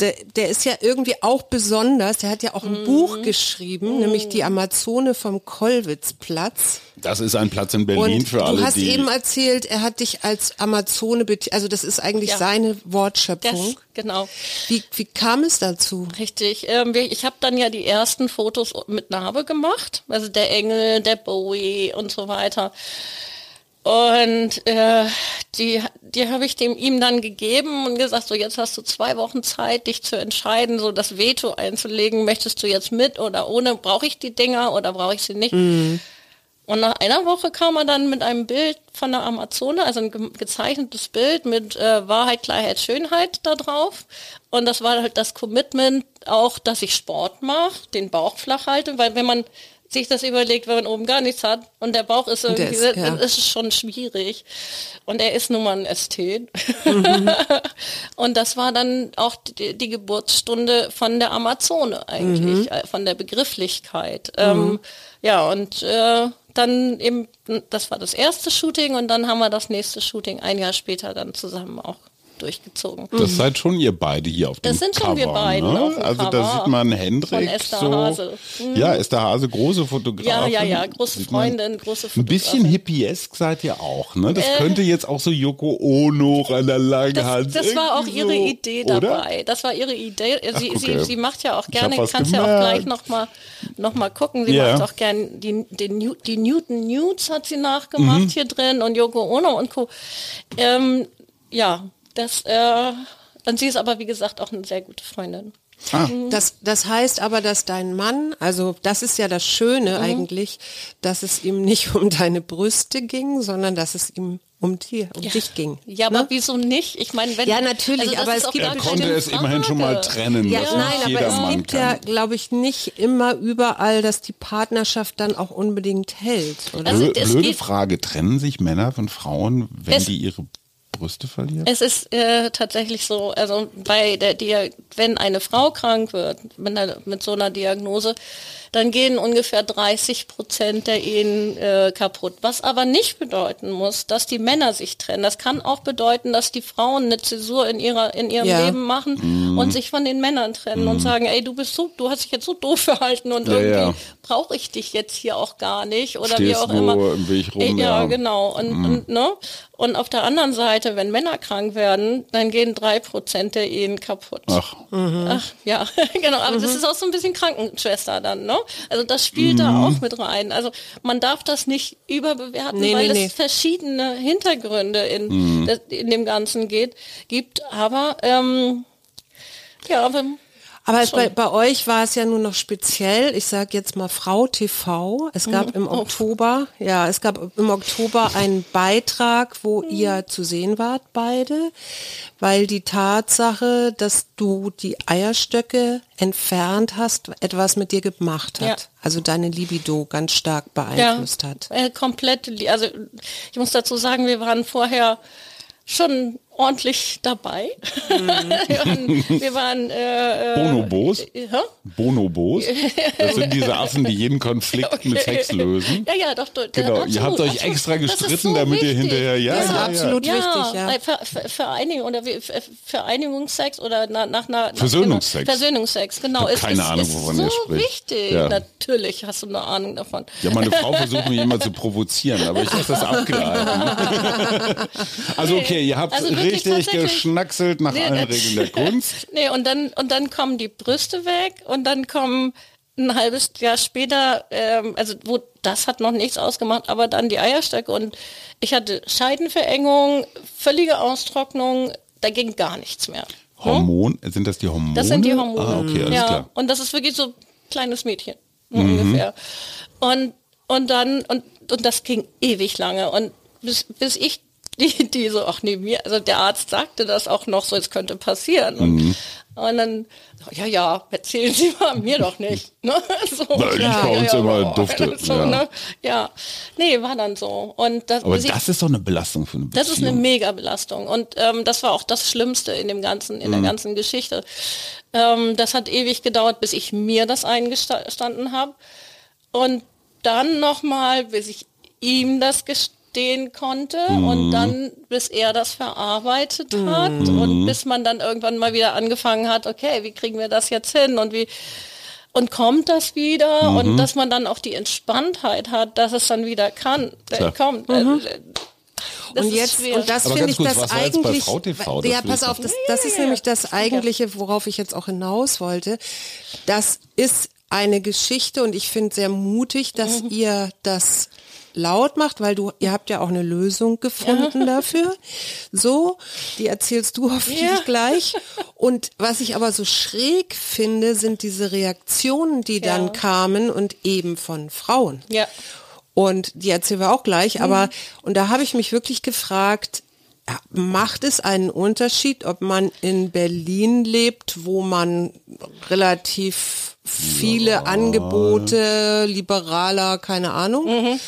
der, der ist ja irgendwie auch besonders. Der hat ja auch ein mm. Buch geschrieben, mm. nämlich die Amazone vom Kollwitzplatz. Das ist ein Platz in Berlin Und für alle. Du hast eben erzählt, er hat dich als Amazone, also das ist eigentlich ja. seine Wortschöpfung. Das, genau. Wie, wie kam es dazu? Richtig. Ähm, ich habe dann ja die ersten Fotos mit Narbe gemacht, also der Engel, der Bowie und so weiter. Und äh, die, die habe ich dem ihm dann gegeben und gesagt, so jetzt hast du zwei Wochen Zeit, dich zu entscheiden, so das Veto einzulegen. Möchtest du jetzt mit oder ohne? Brauche ich die Dinger oder brauche ich sie nicht? Mhm. Und nach einer Woche kam er dann mit einem Bild von der Amazone, also ein ge gezeichnetes Bild mit äh, Wahrheit, Klarheit, Schönheit da drauf. Und das war halt das Commitment auch, dass ich Sport mache, den Bauch flach halte, weil wenn man sich das überlegt, wenn man oben gar nichts hat und der Bauch ist irgendwie, ist, ja. ist schon schwierig. Und er ist nun mal ein Ästhet. Mhm. und das war dann auch die, die, Geburtsstunde von der Amazone eigentlich, mhm. Von der Begrifflichkeit. Mhm. Ähm, ja, und äh, dann eben, das war das erste Shooting und dann haben wir das nächste Shooting ein Jahr später dann zusammen auch durchgezogen. Das seid schon ihr beide hier auf dem Das sind schon Cover, wir beiden ne? Also Cover. da sieht man Hendrik Von Esther so. Hase. Mhm. Ja, Esther Hase, große Fotografin. Ja, ja, ja, große Freundin, große Fotografin. Ein bisschen hippiesk seid ihr auch, ne? Das äh, könnte jetzt auch so Yoko Ono an der Langhand. Das, das war auch ihre so, Idee dabei. Oder? Das war ihre Idee. Sie, Ach, sie, sie macht ja auch gerne, kannst ja auch gleich nochmal noch mal gucken. Sie yeah. macht auch gerne die, die, die Newton Nudes hat sie nachgemacht mhm. hier drin und Yoko Ono und Co. Ähm, ja, das, äh, und sie ist aber, wie gesagt, auch eine sehr gute Freundin. Ah. Das, das heißt aber, dass dein Mann, also das ist ja das Schöne mhm. eigentlich, dass es ihm nicht um deine Brüste ging, sondern dass es ihm um dir, um ja. dich ging. Ja, aber ne? wieso nicht? Ich meine, wenn ja natürlich, also aber es gibt er konnte es immerhin schon mal trennen. Ja, nein, aber es gibt kann. ja, glaube ich, nicht immer überall, dass die Partnerschaft dann auch unbedingt hält. Oder? Also, Blöde Frage: Trennen sich Männer von Frauen, wenn die ihre Brüste verliert? Es ist äh, tatsächlich so, also bei der, der, wenn eine Frau krank wird mit, einer, mit so einer Diagnose, dann gehen ungefähr 30 Prozent der Ehen äh, kaputt. Was aber nicht bedeuten muss, dass die Männer sich trennen. Das kann auch bedeuten, dass die Frauen eine Zäsur in ihrer in ihrem ja. Leben machen mm. und sich von den Männern trennen mm. und mhm. sagen, ey, du bist so, du hast dich jetzt so doof verhalten und ja, irgendwie ja. brauche ich dich jetzt hier auch gar nicht oder Stehst wie auch immer. Im Weg rum, ja, genau. Und, mm. und, ne? Und auf der anderen Seite, wenn Männer krank werden, dann gehen drei Prozent der Ehen kaputt. Ach, mhm. Ach ja, genau. Aber das ist auch so ein bisschen Krankenschwester dann, ne? Also das spielt mhm. da auch mit rein. Also man darf das nicht überbewerten, nee, weil nee, es nee. verschiedene Hintergründe in, mhm. in dem Ganzen geht, gibt. Aber ähm, ja, aber aber bei, bei, euch war es ja nur noch speziell, ich sage jetzt mal Frau TV. Es gab mhm. im oh. Oktober, ja, es gab im Oktober einen Beitrag, wo mhm. ihr zu sehen wart, beide, weil die Tatsache, dass du die Eierstöcke entfernt hast, etwas mit dir gemacht hat. Ja. Also deine Libido ganz stark beeinflusst ja, hat. Äh, komplett, also ich muss dazu sagen, wir waren vorher schon ordentlich dabei. Mhm. wir waren äh, äh Bonobos. Äh, Bonobos. Das sind diese Affen, die jeden Konflikt okay. mit Sex lösen. Ja, ja, doch. doch genau. Absolut, ihr habt euch extra gestritten, so damit wichtig. ihr hinterher ja, das ist ja, absolut ja. wichtig. Ja. Ver, Ver, Vereinigung oder Vereinigungssex oder nach, nach einer Versöhnungsex. Genau, Versöhnungsex, genau. Ich keine ist, Ahnung, wovon so ihr spricht. wichtig. Ja. Natürlich hast du eine Ahnung davon. Ja, meine Frau versucht mich immer zu provozieren, aber ich lasse das abgleiten. also okay, ihr habt also richtig geschnackselt nach nee, allen Regeln der Kunst. Nee, und dann, und dann kommen die Brüste weg und dann kommen ein halbes Jahr später, ähm, also wo das hat noch nichts ausgemacht, aber dann die Eierstöcke und ich hatte Scheidenverengung, völlige Austrocknung, da ging gar nichts mehr. Hm? Hormon, sind das die Hormone? Das sind die Hormone. Ah, okay, alles ja, klar. Und das ist wirklich so ein kleines Mädchen mhm. ungefähr. Und und dann und und das ging ewig lange und bis, bis ich die, die so, ach nee, mir, also der Arzt sagte das auch noch so, es könnte passieren. Und, mhm. und dann, ja, ja, erzählen Sie mal mir doch nicht. Ne? So, Na, ja, bei uns ja, immer ja, dufte. So, ja. Ne? ja, nee, war dann so. Und das, Aber das ist doch eine Belastung für eine Beziehung. Das ist eine Mega-Belastung. Und ähm, das war auch das Schlimmste in dem ganzen, in mhm. der ganzen Geschichte. Ähm, das hat ewig gedauert, bis ich mir das eingestanden habe. Und dann nochmal, bis ich ihm das gestanden stehen konnte mhm. und dann, bis er das verarbeitet hat mhm. und bis man dann irgendwann mal wieder angefangen hat, okay, wie kriegen wir das jetzt hin und wie und kommt das wieder mhm. und dass man dann auch die Entspanntheit hat, dass es dann wieder kann, äh, kommt. Mhm. Äh, das und jetzt, und das finde ich das eigentlich, TV, ja, pass auf, das, das ist nämlich das eigentliche, worauf ich jetzt auch hinaus wollte. Das ist eine Geschichte und ich finde sehr mutig, dass mhm. ihr das laut macht, weil du, ihr habt ja auch eine Lösung gefunden ja. dafür. So, die erzählst du hoffentlich ja. gleich. Und was ich aber so schräg finde, sind diese Reaktionen, die ja. dann kamen und eben von Frauen. Ja. Und die erzählen wir auch gleich, mhm. aber, und da habe ich mich wirklich gefragt, macht es einen Unterschied, ob man in Berlin lebt, wo man relativ viele ja. Angebote, liberaler, keine Ahnung, mhm.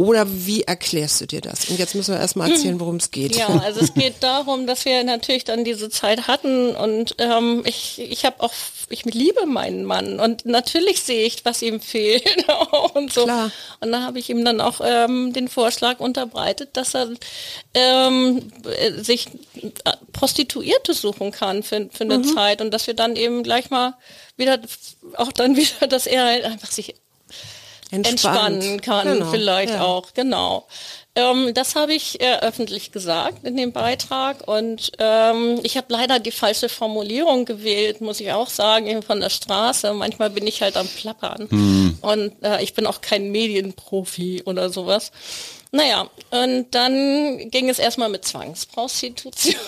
Oder wie erklärst du dir das? Und jetzt müssen wir erstmal erzählen, worum es geht. Ja, also es geht darum, dass wir natürlich dann diese Zeit hatten und ähm, ich, ich habe auch, ich liebe meinen Mann und natürlich sehe ich, was ihm fehlt und so. Klar. Und da habe ich ihm dann auch ähm, den Vorschlag unterbreitet, dass er ähm, sich Prostituierte suchen kann für, für eine mhm. Zeit und dass wir dann eben gleich mal wieder, auch dann wieder, dass er halt einfach sich entspannen kann, genau. vielleicht ja. auch, genau. Ähm, das habe ich äh, öffentlich gesagt in dem Beitrag und ähm, ich habe leider die falsche Formulierung gewählt, muss ich auch sagen, eben von der Straße. Manchmal bin ich halt am Plappern hm. und äh, ich bin auch kein Medienprofi oder sowas. Naja, und dann ging es erstmal mit Zwangsprostitution.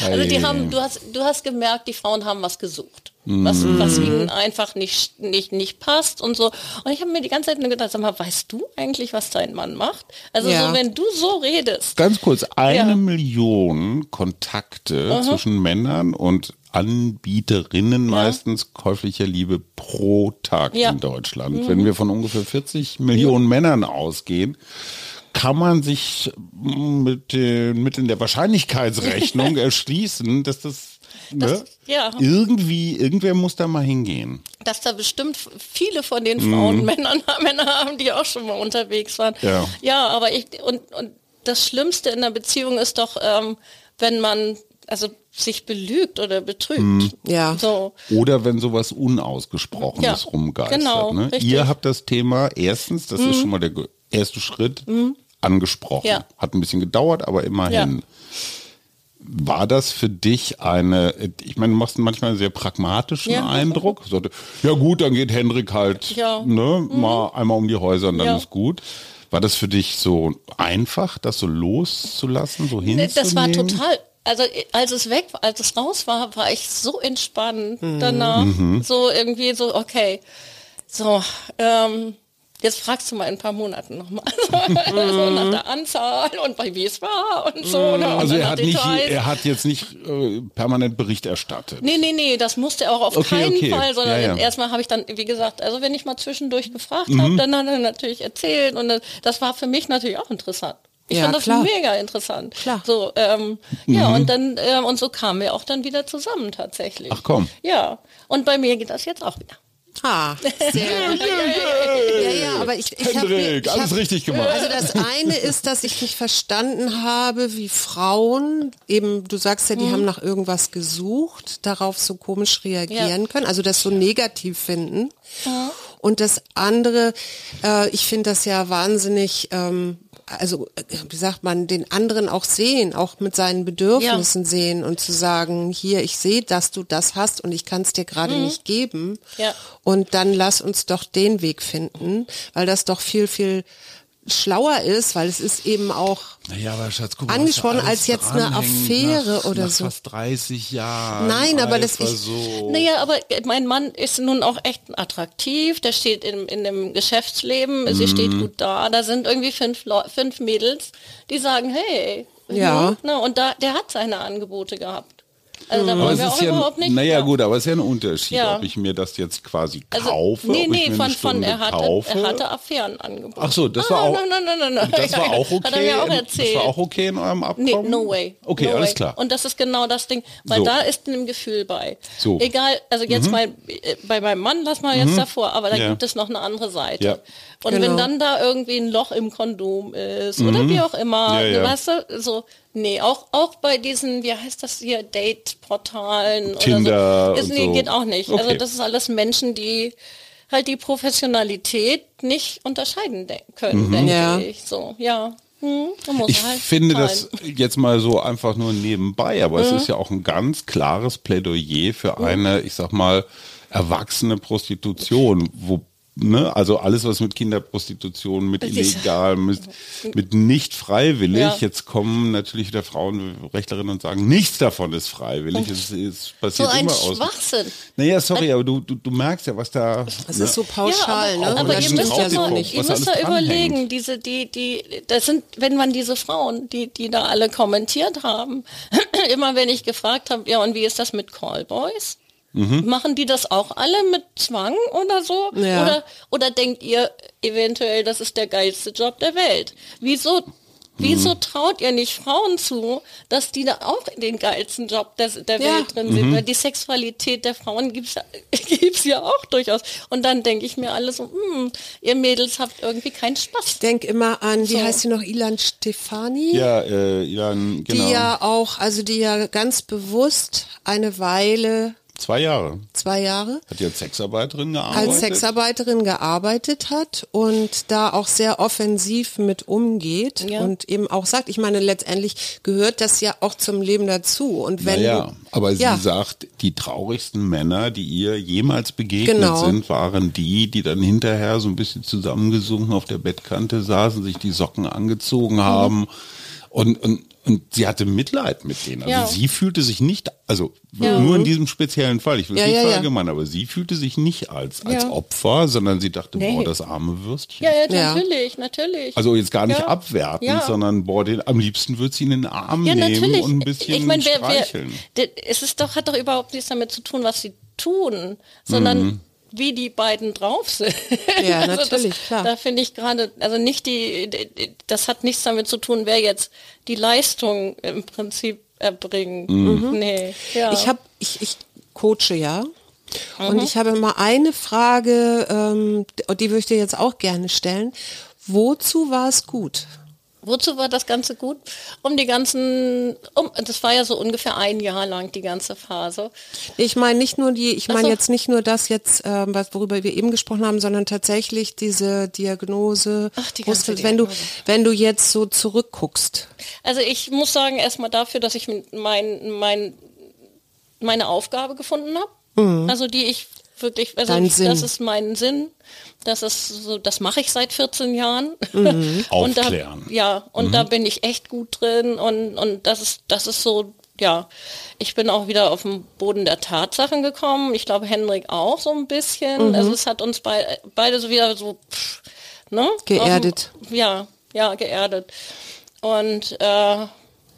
Also die haben, du hast, du hast gemerkt, die Frauen haben was gesucht was, mm. was ihnen einfach nicht, nicht, nicht passt und so. Und ich habe mir die ganze Zeit nur gedacht, sag mal, weißt du eigentlich, was dein Mann macht? Also ja. so, wenn du so redest. Ganz kurz, eine ja. Million Kontakte uh zwischen Männern und Anbieterinnen ja. meistens käuflicher Liebe pro Tag in Deutschland. Mhm. Wenn wir von ungefähr 40 Millionen Männern ausgehen, kann man sich mit den Mitteln der Wahrscheinlichkeitsrechnung erschließen, dass das das, ne? ja. irgendwie, irgendwer muss da mal hingehen. Dass da bestimmt viele von den Frauen mhm. Männern, Männer haben, die auch schon mal unterwegs waren. Ja, ja aber ich, und, und das Schlimmste in der Beziehung ist doch, ähm, wenn man also sich belügt oder betrügt. Mhm. Ja. So. Oder wenn sowas Unausgesprochenes ja, rumgeistert. Genau, ne? Ihr habt das Thema erstens, das mhm. ist schon mal der erste Schritt, mhm. angesprochen. Ja. Hat ein bisschen gedauert, aber immerhin. Ja. War das für dich eine, ich meine, du machst manchmal einen sehr pragmatischen ja. Eindruck. So, ja gut, dann geht Henrik halt ja. ne, mhm. mal einmal um die Häuser und dann ja. ist gut. War das für dich so einfach, das so loszulassen, so hinzunehmen? Das war total, also als es weg, als es raus war, war ich so entspannt mhm. danach. Mhm. So irgendwie so, okay, so, ähm, Jetzt fragst du mal in ein paar Monaten nochmal. so nach der Anzahl und bei wie es war und so. Ne? Also er hat, nicht, er hat jetzt nicht äh, permanent Bericht erstattet. Nee, nee, nee, das musste er auch auf okay, keinen okay. Fall, sondern ja, ja. erstmal habe ich dann, wie gesagt, also wenn ich mal zwischendurch gefragt mhm. habe, dann hat er natürlich erzählt und das war für mich natürlich auch interessant. Ich ja, fand das klar. mega interessant. Klar. So, ähm, mhm. ja, und dann, äh, und so kamen wir auch dann wieder zusammen tatsächlich. Ach komm. Ja. Und bei mir geht das jetzt auch wieder. Ah, sehr gut. Ja, ja, aber ich, ich habe alles hab, richtig gemacht. Also das eine ist, dass ich nicht verstanden habe, wie Frauen eben, du sagst ja, die mhm. haben nach irgendwas gesucht, darauf so komisch reagieren ja. können, also das so negativ finden. Mhm. Und das andere, äh, ich finde das ja wahnsinnig ähm, also wie sagt man, den anderen auch sehen, auch mit seinen Bedürfnissen ja. sehen und zu sagen, hier, ich sehe, dass du das hast und ich kann es dir gerade mhm. nicht geben. Ja. Und dann lass uns doch den Weg finden, weil das doch viel, viel schlauer ist, weil es ist eben auch naja, aber Schatz, guck angesprochen als jetzt eine Affäre nach, oder nach so. fast 30 Jahren. Nein, aber das ist so. Naja, aber mein Mann ist nun auch echt attraktiv. Der steht in, in dem Geschäftsleben. Mhm. Sie steht gut da. Da sind irgendwie fünf, fünf Mädels, die sagen, hey. Ja. Ne, und da, der hat seine Angebote gehabt. Also da wollen wir auch ja, überhaupt nicht. Naja gut, aber es ist ja ein Unterschied, ja. ob ich mir das jetzt quasi also, kaufe. Nee, nee, von, von er, hatte, kaufe. er hatte Affären angeboten. Ach so, das ah, war auch. Nein, nein, nein, nein, Das war auch okay. Hat er mir auch erzählt. Das war auch okay in eurem Abkommen? Nee, no way. Okay, no alles way. klar. Und das ist genau das Ding, weil so. da ist ein Gefühl bei. So. Egal, also jetzt mhm. mal äh, bei meinem Mann lass mal jetzt mhm. davor, aber da ja. gibt es noch eine andere Seite. Ja. Und genau. wenn dann da irgendwie ein Loch im Kondom ist mhm. oder wie auch immer, weißt du, so Nee, auch, auch bei diesen, wie heißt das hier, Date-Portalen oder so. Ist, nee, so. geht auch nicht. Also okay. Also das ist alles Menschen, die halt die Professionalität nicht unterscheiden de können, mhm. denke ja. ich. So, ja. Hm, ich halt finde fallen. das jetzt mal so einfach nur nebenbei, aber mhm. es ist ja auch ein ganz klares Plädoyer für mhm. eine, ich sag mal, erwachsene Prostitution, wo Ne? Also alles, was mit Kinderprostitution, mit illegal, mit, mit nicht freiwillig. Ja. Jetzt kommen natürlich wieder Frauenrechtlerinnen und sagen, nichts davon ist freiwillig. Es, es passiert so ein immer aus. Schwachsinn. Naja, sorry, aber du, du, du merkst ja, was da. Es ne? ist so pauschal, ja, aber, ne? Aber ihr müsst ja so, nicht, ihr müsst da überlegen, diese, die, die, das sind, wenn man diese Frauen, die, die da alle kommentiert haben, immer wenn ich gefragt habe, ja, und wie ist das mit Callboys? Mhm. Machen die das auch alle mit Zwang oder so? Ja. Oder, oder denkt ihr eventuell, das ist der geilste Job der Welt? Wieso Wieso mhm. traut ihr nicht Frauen zu, dass die da auch in den geilsten Job der, der ja. Welt drin sind? Mhm. Weil die Sexualität der Frauen gibt's, gibt's ja auch durchaus. Und dann denke ich mir alles so, hm, ihr Mädels habt irgendwie keinen Spaß. Ich denke immer an, wie so. heißt sie noch, Ilan Stefani? Ja, äh, Ilan, genau. Die ja auch, also die ja ganz bewusst eine Weile Zwei Jahre. Zwei Jahre. Hat die als Sexarbeiterin gearbeitet? Als Sexarbeiterin gearbeitet hat und da auch sehr offensiv mit umgeht ja. und eben auch sagt, ich meine, letztendlich gehört das ja auch zum Leben dazu. Und wenn ja, naja, aber ja. sie sagt, die traurigsten Männer, die ihr jemals begegnet genau. sind, waren die, die dann hinterher so ein bisschen zusammengesunken auf der Bettkante saßen, sich die Socken angezogen haben. Mhm. Und, und und sie hatte Mitleid mit denen. Also ja. sie fühlte sich nicht, also ja. nur in diesem speziellen Fall, ich will es ja, nicht verallgemeinern, aber sie fühlte sich nicht als, als Opfer, sondern sie dachte, nee. boah, das arme Würstchen. Ja, ja, natürlich, natürlich. Also jetzt gar nicht abwertend, sondern boah, den, am liebsten würde sie in den Arm nehmen natürlich. und ein bisschen ich mein, wer, streicheln. Wer, es ist doch, hat doch überhaupt nichts damit zu tun, was sie tun, sondern mhm wie die beiden drauf sind. Ja, also natürlich, das, klar. Da finde ich gerade, also nicht die, das hat nichts damit zu tun, wer jetzt die Leistung im Prinzip erbringt. Mhm. Nee, ja. Ich habe, ich, ich coache ja. Mhm. Und ich habe mal eine Frage, ähm, die würde ich dir jetzt auch gerne stellen. Wozu war es gut? Wozu war das Ganze gut? Um die ganzen, um, das war ja so ungefähr ein Jahr lang die ganze Phase. Ich meine nicht nur die, ich meine jetzt nicht nur das jetzt, äh, was worüber wir eben gesprochen haben, sondern tatsächlich diese Diagnose. Ach, die ganze Diagnose. wenn du, wenn du jetzt so zurückguckst. Also ich muss sagen erstmal dafür, dass ich mein, mein, meine Aufgabe gefunden habe. Mhm. Also die ich wirklich, also Dein Sinn. das ist mein Sinn. Das ist so, das mache ich seit 14 Jahren. Mhm. und Aufklären. Da, ja, und mhm. da bin ich echt gut drin und, und das ist, das ist so, ja, ich bin auch wieder auf den Boden der Tatsachen gekommen. Ich glaube, Henrik auch so ein bisschen. Mhm. Also es hat uns bei, beide so wieder so, pff, ne? Geerdet. Dem, ja, ja, geerdet. Und äh,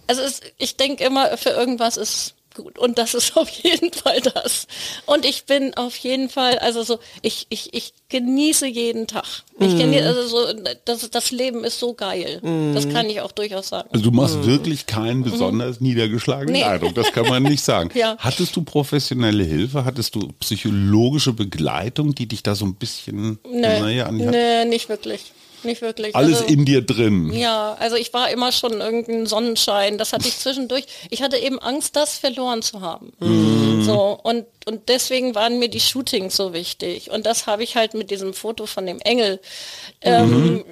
also es, ich denke immer, für irgendwas ist gut. Und das ist auf jeden Fall das. Und ich bin auf jeden Fall, also so, ich, ich, ich genieße jeden Tag. Ich mm. genieße, also so, das, das Leben ist so geil. Mm. Das kann ich auch durchaus sagen. Also du machst mm. wirklich keinen mhm. besonders niedergeschlagenen nee. Eindruck, das kann man nicht sagen. ja. Hattest du professionelle Hilfe? Hattest du psychologische Begleitung, die dich da so ein bisschen, nee. naja, an die? Nee, nicht wirklich. Nicht wirklich. Alles also, in dir drin. Ja, also ich war immer schon irgendein Sonnenschein. Das hatte ich zwischendurch. Ich hatte eben Angst, das verloren zu haben. Mhm. So, und, und deswegen waren mir die Shootings so wichtig. Und das habe ich halt mit diesem Foto von dem Engel ähm, mhm.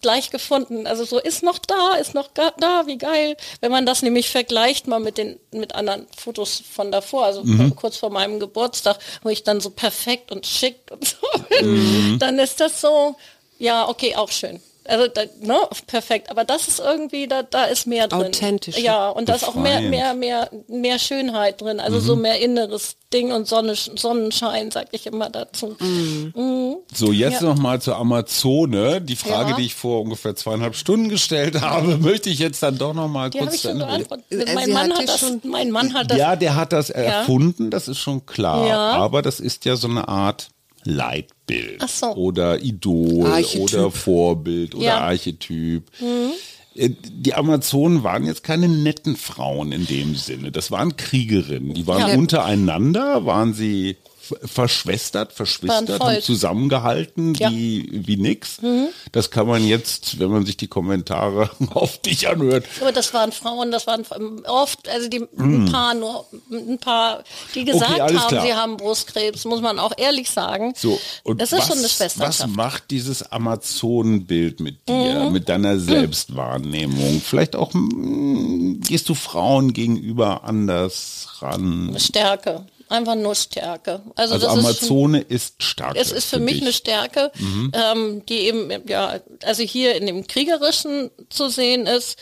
gleich gefunden. Also so ist noch da, ist noch da, wie geil. Wenn man das nämlich vergleicht mal mit den mit anderen Fotos von davor, also mhm. kurz vor meinem Geburtstag, wo ich dann so perfekt und schick und so bin, mhm. dann ist das so, ja, okay, auch schön. Also da, ne, perfekt. Aber das ist irgendwie, da, da ist mehr drin. Authentisch. Ja, und da ist auch mehr, mehr, mehr, mehr Schönheit drin. Also mhm. so mehr inneres Ding und Sonne, Sonnenschein, sag ich immer dazu. Mhm. Mhm. So, jetzt ja. noch mal zur Amazone. Die Frage, ja. die ich vor ungefähr zweieinhalb Stunden gestellt habe, möchte ich jetzt dann doch noch mal die kurz mein, Mann hat das, mein Mann hat das. Ja, der hat das erfunden, das ist schon klar. Ja. Aber das ist ja so eine Art Leitbild so. oder Idol Archetyp. oder Vorbild oder ja. Archetyp. Mhm. Äh, die Amazonen waren jetzt keine netten Frauen in dem Sinne. Das waren Kriegerinnen. Die waren ja. untereinander, waren sie verschwestert, verschwistert, haben zusammengehalten ja. wie, wie nix. Mhm. Das kann man jetzt, wenn man sich die Kommentare auf dich anhört. Aber das waren Frauen, das waren oft, also die, ein mhm. paar nur, ein paar, die gesagt okay, haben, klar. sie haben Brustkrebs, muss man auch ehrlich sagen. So, und das ist was, schon eine Schwesterschaft. Was macht dieses Amazonenbild mit dir, mhm. mit deiner Selbstwahrnehmung? Vielleicht auch, mh, hm, gehst du Frauen gegenüber anders ran? Stärke. Einfach nur Stärke. Also, also Amazone ist, ist stark. Es ist für, für mich dich. eine Stärke, mhm. ähm, die eben, ja, also hier in dem Kriegerischen zu sehen ist.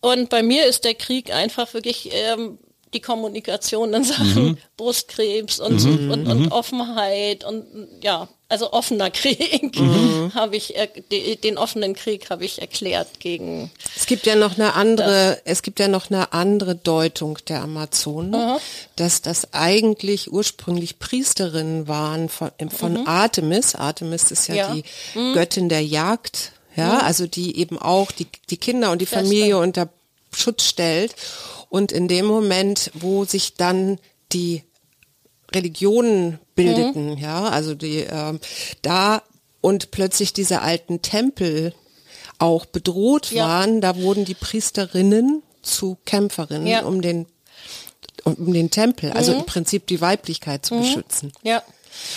Und bei mir ist der Krieg einfach wirklich ähm, die Kommunikation in Sachen mhm. Brustkrebs und, mhm. und, und, mhm. Offenheit und ja, also offener Krieg mhm. habe ich den offenen Krieg habe ich erklärt gegen. Es gibt ja noch eine andere, es gibt ja noch eine andere Deutung der Amazonen, mhm. dass das eigentlich ursprünglich Priesterinnen waren von, von mhm. Artemis. Artemis ist ja, ja. die Göttin der Jagd, ja, also die eben auch die, die Kinder und die Familie unter Schutz stellt. Und in dem Moment, wo sich dann die Religionen bildeten, mhm. ja, also die äh, da und plötzlich diese alten Tempel auch bedroht ja. waren, da wurden die Priesterinnen zu Kämpferinnen, ja. um den um den Tempel, also mhm. im Prinzip die Weiblichkeit zu mhm. beschützen. Ja.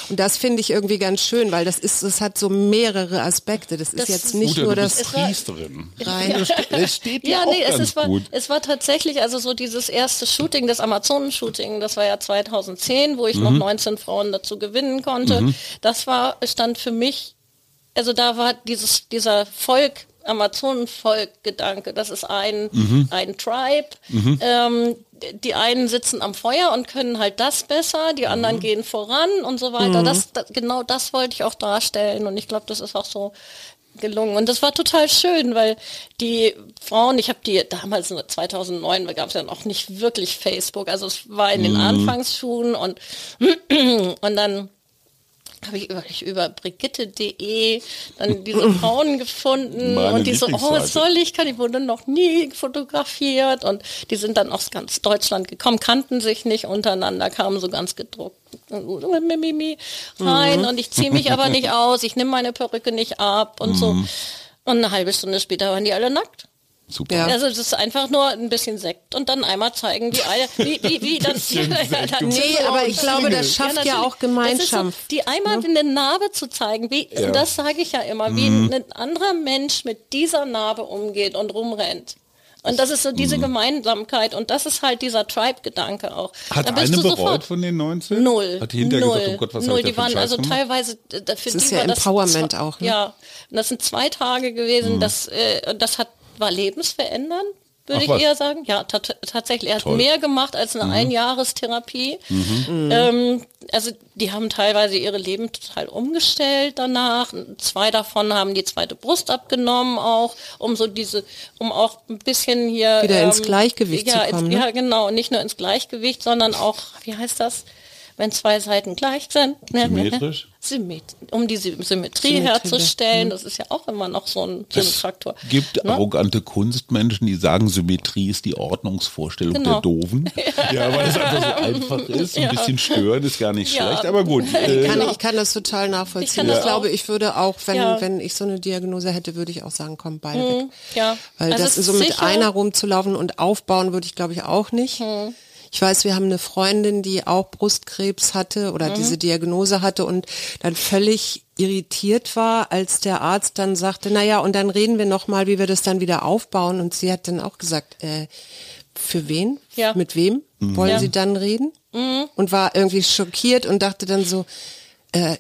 Und das finde ich irgendwie ganz schön, weil das ist, das hat so mehrere Aspekte. Das, das ist jetzt nicht gut, nur das Priesterin. Rein. Es steht ja, ja nee, es, ist, war, es war tatsächlich also so dieses erste Shooting, das Amazonen-Shooting, das war ja 2010, wo ich mhm. noch 19 Frauen dazu gewinnen konnte. Mhm. Das war stand für mich, also da war dieses dieser Volk Amazonenvolk-Gedanke. Das ist ein, mhm. ein Tribe. Mhm. Ähm, die einen sitzen am Feuer und können halt das besser, die anderen mhm. gehen voran und so weiter. Mhm. Das, das, genau das wollte ich auch darstellen und ich glaube, das ist auch so gelungen. Und das war total schön, weil die Frauen, ich habe die damals 2009, da gab es ja noch nicht wirklich Facebook, also es war in den mhm. Anfangsschuhen und, und dann habe ich über, über Brigitte.de dann diese Frauen gefunden Meine und die so, oh, was soll ich, kann, die wurden noch nie fotografiert und die sind dann aus ganz Deutschland gekommen, kannten sich nicht untereinander, kamen so ganz gedruckt rein mhm. und ich ziehe mich aber nicht aus, ich nehme meine Perücke nicht ab und mhm. so. Und eine halbe Stunde später waren die alle nackt. Super. Ja. Also das ist einfach nur ein bisschen Sekt und dann einmal zeigen die Eier, wie, wie, wie dann. ja, nee, aber ich glaube, das schafft ja, ja auch Gemeinschaft. So, die einmal ne? eine Narbe zu zeigen, wie, ja. das sage ich ja immer, wie mhm. ein anderer Mensch mit dieser Narbe umgeht und rumrennt. Und das ist so diese mhm. Gemeinsamkeit und das ist halt dieser Tribe-Gedanke auch. Hat eine bereut sofort, von den 19? Null. Hat die hinterher null, gesagt, oh Gott, was null. Die waren also gemacht? teilweise, für das die ist ja Empowerment auch. Ne? Ja, und das sind zwei Tage gewesen, mhm. das, äh, das hat war lebensverändernd, würde Ach, ich was? eher sagen. Ja, tatsächlich. Er hat Toll. mehr gemacht als eine mhm. Einjahrestherapie. Mhm. Ähm, also die haben teilweise ihre Leben total umgestellt danach. Zwei davon haben die zweite Brust abgenommen auch, um so diese, um auch ein bisschen hier wieder ähm, ins Gleichgewicht ja, zu kommen. Ins, ne? Ja, genau. Und nicht nur ins Gleichgewicht, sondern auch, wie heißt das? Wenn zwei Seiten gleich sind. Symmetrisch? um die Symmetrie, Symmetrie herzustellen, das ist ja auch immer noch so ein, so ein Faktor. Es gibt ne? arrogante Kunstmenschen, die sagen, Symmetrie ist die Ordnungsvorstellung genau. der Doofen. ja, weil es einfach so einfach ist. Ein ja. bisschen stören ist gar nicht ja. schlecht, aber gut. Äh, ich, kann, ich kann das total nachvollziehen. Ich, ich glaube, ich würde auch, wenn, ja. wenn ich so eine Diagnose hätte, würde ich auch sagen, komm, beide mhm. weg. Ja. Weil also das so mit sicher. einer rumzulaufen und aufbauen würde ich, glaube ich, auch nicht. Mhm. Ich weiß, wir haben eine Freundin, die auch Brustkrebs hatte oder mhm. diese Diagnose hatte und dann völlig irritiert war, als der Arzt dann sagte, na ja, und dann reden wir noch mal, wie wir das dann wieder aufbauen. Und sie hat dann auch gesagt, äh, für wen? Ja. Mit wem mhm. wollen ja. Sie dann reden? Mhm. Und war irgendwie schockiert und dachte dann so, äh,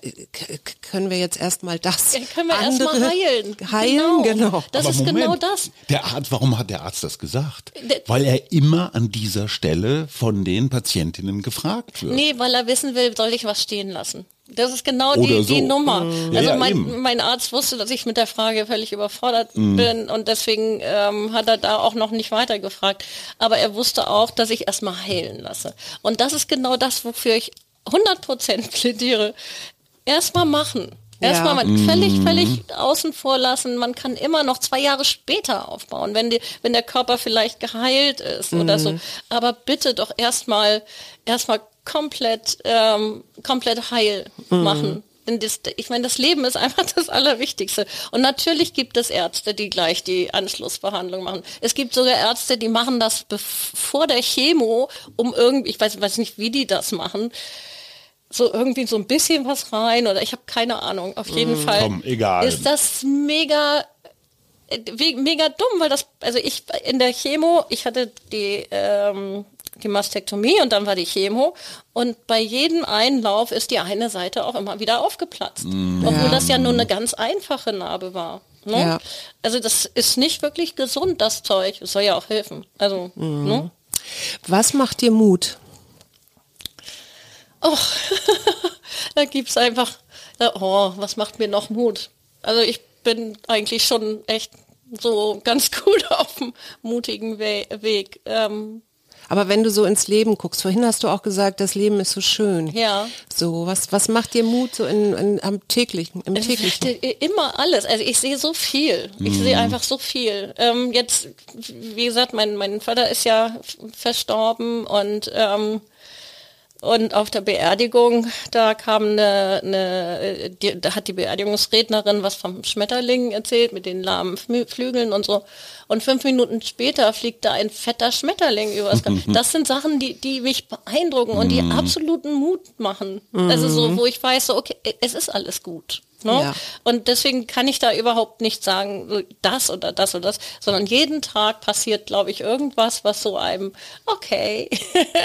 können wir jetzt erstmal das ja, können wir andere erstmal heilen. Heilen, genau. genau. Das Aber ist Moment, genau das. Der Arzt, warum hat der Arzt das gesagt? Der, weil er immer an dieser Stelle von den Patientinnen gefragt wird. Nee, weil er wissen will, soll ich was stehen lassen? Das ist genau die, so. die Nummer. Mhm. Also ja, mein, mein, Arzt wusste, dass ich mit der Frage völlig überfordert mhm. bin und deswegen ähm, hat er da auch noch nicht weiter gefragt. Aber er wusste auch, dass ich erstmal heilen lasse. Und das ist genau das, wofür ich 100% plädiere. Erstmal machen. Erstmal ja. man völlig, mhm. völlig außen vor lassen. Man kann immer noch zwei Jahre später aufbauen, wenn, die, wenn der Körper vielleicht geheilt ist mhm. oder so. Aber bitte doch erstmal, erstmal komplett, ähm, komplett heil mhm. machen. Denn das, ich meine, das Leben ist einfach das Allerwichtigste. Und natürlich gibt es Ärzte, die gleich die Anschlussbehandlung machen. Es gibt sogar Ärzte, die machen das vor der Chemo, um irgendwie, ich weiß, weiß nicht, wie die das machen, so irgendwie so ein bisschen was rein oder ich habe keine Ahnung. Auf jeden mm, Fall komm, egal. ist das mega mega dumm, weil das also ich in der Chemo, ich hatte die ähm, die Mastektomie und dann war die Chemo und bei jedem Einlauf ist die eine Seite auch immer wieder aufgeplatzt, mm, obwohl ja. das ja nur eine ganz einfache Narbe war. Ne? Ja. Also das ist nicht wirklich gesund, das Zeug. Es soll ja auch helfen. Also, mm. ne? Was macht dir Mut? Oh, da gibt es einfach, oh, was macht mir noch Mut? Also ich bin eigentlich schon echt so ganz gut auf dem mutigen We Weg. Ähm, aber wenn du so ins Leben guckst, vorhin hast du auch gesagt, das Leben ist so schön. Ja. So, was, was macht dir Mut so in, in am täglichen, im täglichen? Immer alles. Also ich sehe so viel. Ich mm. sehe einfach so viel. Ähm, jetzt, wie gesagt, mein, mein Vater ist ja verstorben und ähm, und auf der Beerdigung, da kam eine, eine die, da hat die Beerdigungsrednerin was vom Schmetterling erzählt mit den lahmen Flügeln und so. Und fünf Minuten später fliegt da ein fetter Schmetterling übers Das sind Sachen, die, die mich beeindrucken und die mhm. absoluten Mut machen. Also so, mhm. wo ich weiß, so, okay, es ist alles gut. Ne? Ja. Und deswegen kann ich da überhaupt nicht sagen, das oder das oder das, sondern jeden Tag passiert, glaube ich, irgendwas, was so einem, okay.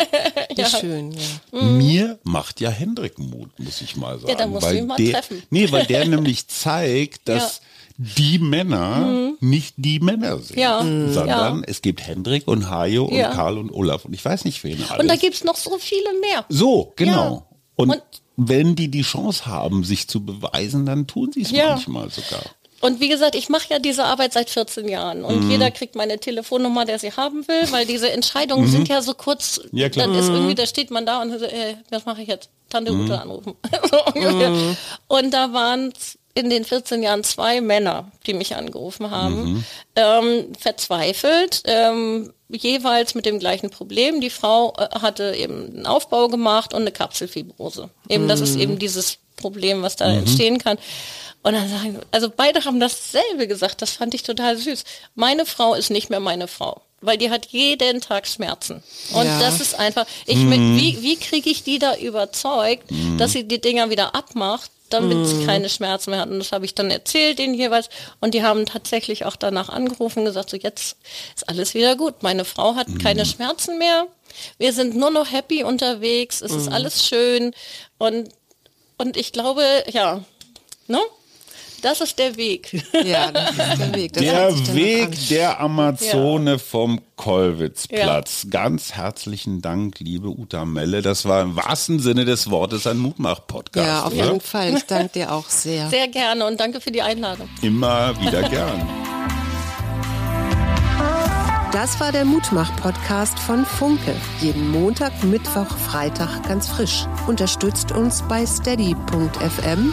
ja. Schön, ja. Mhm. Mir macht ja Hendrik Mut, muss ich mal sagen. Ja, da muss ich mal der, treffen. Nee, weil der nämlich zeigt, dass die Männer mhm. nicht die Männer sind, ja. sondern ja. es gibt Hendrik und Hajo und ja. Karl und Olaf und ich weiß nicht wen alles. Und da gibt es noch so viele mehr. So, genau. Und, und wenn die die Chance haben, sich zu beweisen, dann tun sie es ja. manchmal sogar. Und wie gesagt, ich mache ja diese Arbeit seit 14 Jahren und mhm. jeder kriegt meine Telefonnummer, der sie haben will, weil diese Entscheidungen mhm. sind ja so kurz. Ja, klar. Dann ist irgendwie, da steht man da und äh, was mache ich jetzt? Tante mhm. Ute anrufen. Mhm. und da waren in den 14 Jahren zwei Männer, die mich angerufen haben, mhm. ähm, verzweifelt, ähm, jeweils mit dem gleichen Problem. Die Frau äh, hatte eben einen Aufbau gemacht und eine Kapselfibrose. Eben, mhm. das ist mhm. eben dieses Problem, was da mhm. entstehen kann. Und dann sagen, also beide haben dasselbe gesagt, das fand ich total süß. Meine Frau ist nicht mehr meine Frau weil die hat jeden Tag Schmerzen. Und ja. das ist einfach, ich, mm. wie, wie kriege ich die da überzeugt, mm. dass sie die Dinger wieder abmacht, damit mm. sie mhm. keine Schmerzen mehr hat. Und das habe ich dann erzählt denen jeweils. Und die haben tatsächlich auch danach angerufen und gesagt, so jetzt ist alles wieder gut. Meine Frau hat mm. keine Schmerzen mehr. Wir sind nur noch happy unterwegs. Es mm. ist mhm. alles schön. Und, und ich glaube, ja, ne? Das ist der Weg. Ja, das ist der Weg. Das der Weg der Amazone ja. vom Kollwitzplatz. Ja. Ganz herzlichen Dank, liebe Uta Melle. Das war im wahrsten Sinne des Wortes ein Mutmach-Podcast. Ja, auf oder? jeden Fall. Ich danke dir auch sehr. Sehr gerne und danke für die Einladung. Immer wieder gern. Das war der Mutmach-Podcast von Funke. Jeden Montag, Mittwoch, Freitag ganz frisch. Unterstützt uns bei steady.fm